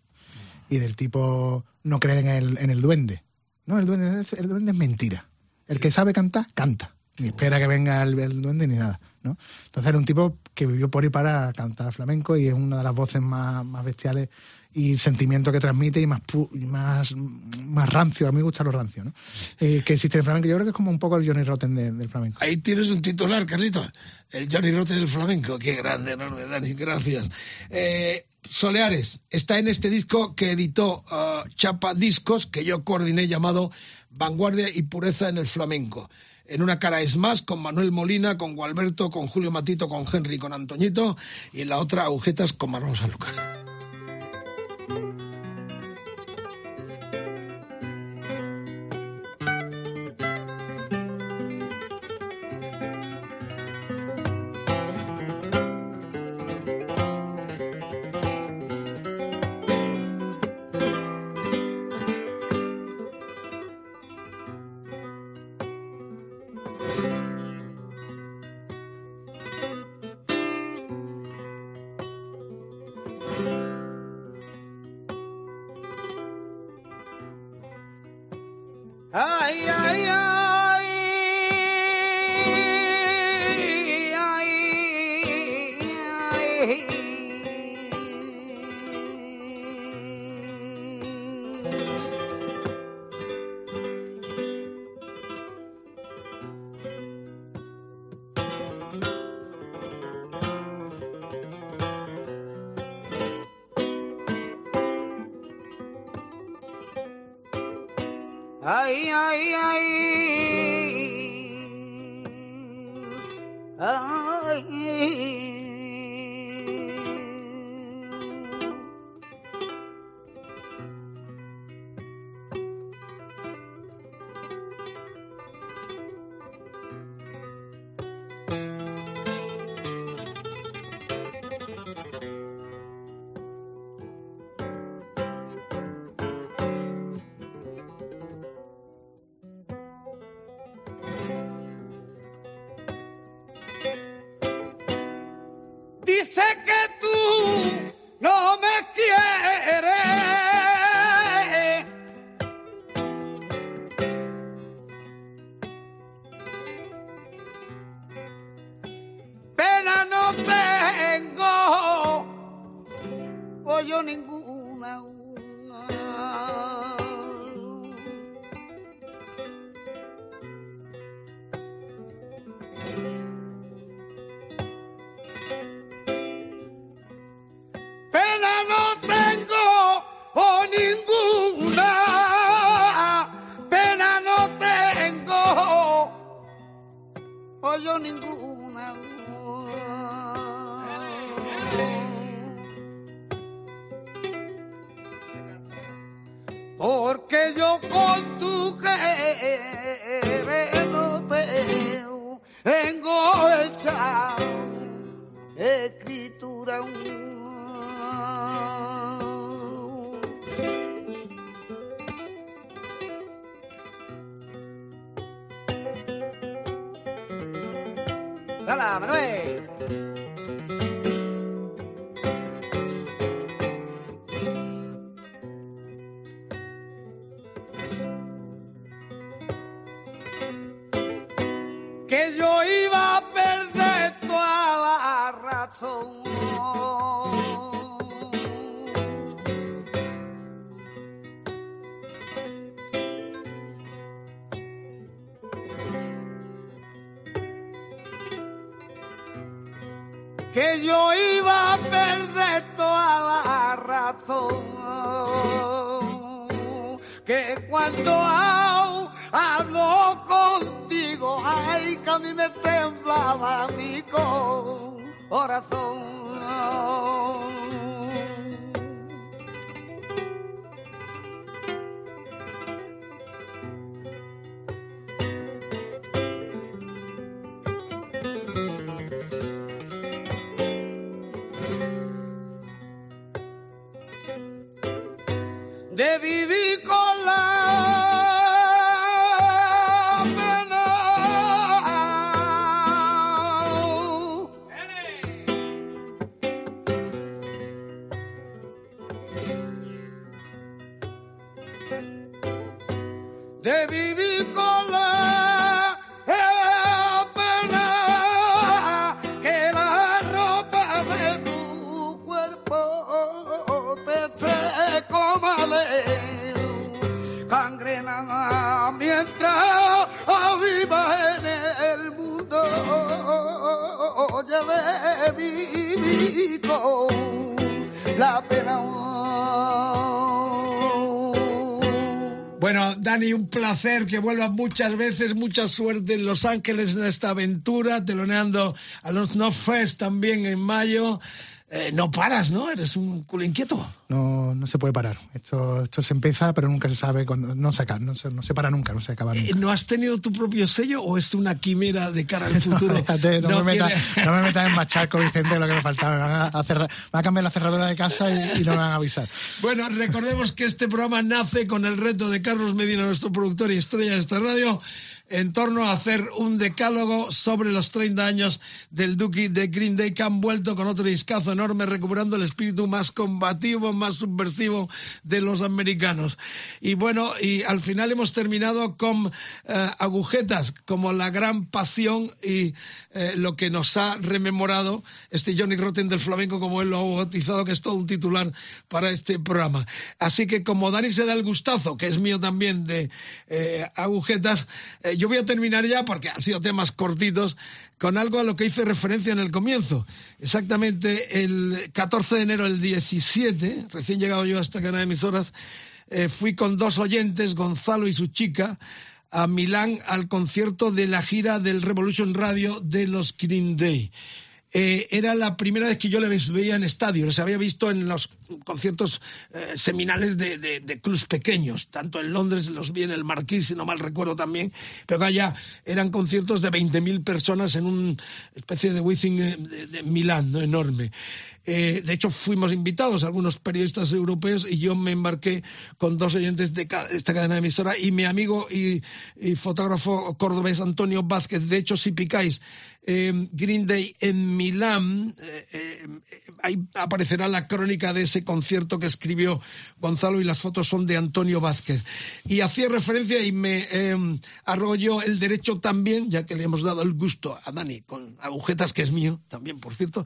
E: Y del tipo no creer en el, en el duende. No, el duende, es- el duende es mentira. El que sabe cantar, canta. Ni espera que venga el, el duende ni nada, Entonces era un tipo que vivió por y para cantar flamenco y es una de las voces más, bestiales y sentimiento que transmite y más pu- más, más rancio. A mí me gusta lo rancio, ¿no? Eh, que existe el flamenco. Yo creo que es como un poco el Johnny Rotten de- del flamenco.
D: Ahí tienes un titular, Carlitos. El Johnny Rotten del flamenco. Qué grande, enorme, Dani. Gracias. Eh, Soleares está en este disco que editó ah, Chapa Discos, que yo coordiné llamado Vanguardia y Pureza en el Flamenco. En una cara es más con Manuel Molina, con Gualberto, con Julio Matito, con Henry, con Antoñito. Y en la otra agujetas con Marlon Sanlúcar.
L: ¡Hala, Manuel! Que
D: vuelvas muchas veces, mucha suerte en Los Ángeles en esta aventura, teloneando a los No Fest también en mayo. Eh, no paras, ¿no? Eres un culo inquieto.
E: No, no se puede parar. Esto, esto se empieza, pero nunca se sabe cuándo. No se acaba, no se, no se para nunca, no se acaba nunca.
D: Eh, ¿No has tenido tu propio sello o es una quimera de cara al futuro? (laughs)
E: Déjate, no,
D: No
E: me metas,
D: quiere-
E: no me metas en macharco, Vicente, lo que me faltaba. Me van a, cerrar- me van a cambiar la cerradura de casa y, y no me van a avisar.
D: Bueno, recordemos que este programa nace con el reto de Carlos Medina, nuestro productor y estrella de esta radio, en torno a hacer un decálogo sobre los 30 años del Duki de Green Day, que han vuelto con otro discazo enorme, recuperando el espíritu más combativo, más subversivo de los americanos. Y bueno, y al final hemos terminado con eh, agujetas, como la gran pasión y eh, lo que nos ha rememorado este Johnny Rotten del flamenco, como él lo ha bautizado, que es todo un titular para este programa. Así que como Dani se da el gustazo, que es mío también, de eh, agujetas, yo voy a terminar ya, porque han sido temas cortitos, con algo a lo que hice referencia en el comienzo. Exactamente el 14 de enero del 17, recién llegado yo a esta cadena de emisoras, eh, fui con dos oyentes, Gonzalo y su chica, a Milán al concierto de la gira del Revolution Radio de los Green Day. Eh, era la primera vez que yo les veía en estadio, les había visto en los conciertos eh, seminales de, de, de clubs pequeños, tanto en Londres los vi en el Marquis, si no mal recuerdo también, pero allá eran conciertos de 20.000 personas en una especie de Wizzing eh, de, de Milán, ¿no? enorme. Eh, de hecho, fuimos invitados algunos periodistas europeos y yo me embarqué con dos oyentes de esta cadena de emisora y mi amigo y, y fotógrafo cordobés Antonio Vázquez. De hecho, si picáis eh, Green Day en Milán, eh, eh, ahí aparecerá la crónica de ese concierto que escribió Gonzalo y las fotos son de Antonio Vázquez. Y hacía referencia y me eh, arrolló el derecho también, ya que le hemos dado el gusto a Dani con agujetas, que es mío también, por cierto,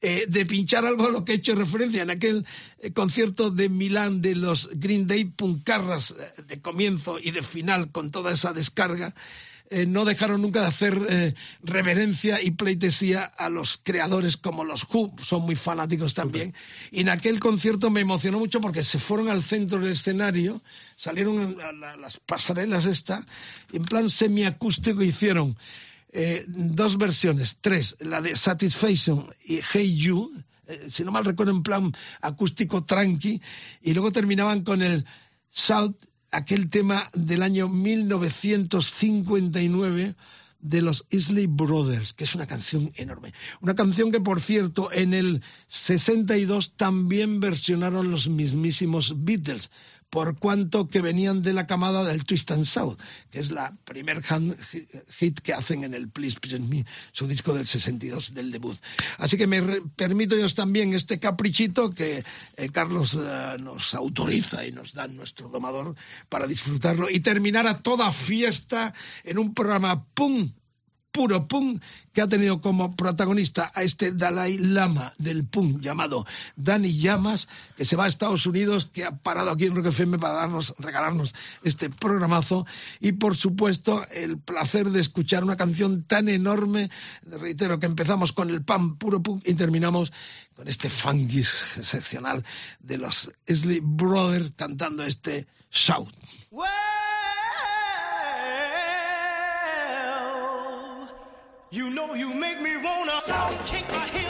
D: de pinchar algo a lo que he hecho referencia en aquel eh, concierto de Milán de los Green Day Puncarras eh, de comienzo y de final con toda esa descarga. eh, no dejaron nunca de hacer eh, reverencia y pleitesía a los creadores como los Who, son muy fanáticos también. Y en aquel concierto me emocionó mucho porque se fueron al centro del escenario, salieron a la- las pasarelas esta, y en plan semiacústico hicieron eh, dos versiones, tres, la de Satisfaction y Hey You, eh, si no mal recuerdo, en plan acústico tranqui, y luego terminaban con el Shout, aquel tema del año 1959 de los Isley Brothers, que es una canción enorme. Una canción que, por cierto, en el 62 también versionaron los mismísimos Beatles, por cuanto que venían de la camada del Twist and Shout, que es la primer hit que hacen en el Please Present Me, su disco del 62 del debut. Así que me permito yo también este caprichito que eh, Carlos eh, nos autoriza y nos da nuestro domador para disfrutarlo y terminar a toda fiesta en un programa ¡pum! Puro punk que ha tenido como protagonista a este Dalai Lama del punk llamado Dani Llamas, que se va a Estados Unidos, que ha parado aquí en Rock FM para darnos, regalarnos este programazo. Y por supuesto el placer de escuchar una canción tan enorme, reitero que empezamos con el pan puro punk y terminamos con este funky excepcional de los Isley Brothers cantando este Shout.
K: You know you make me wanna kick my heels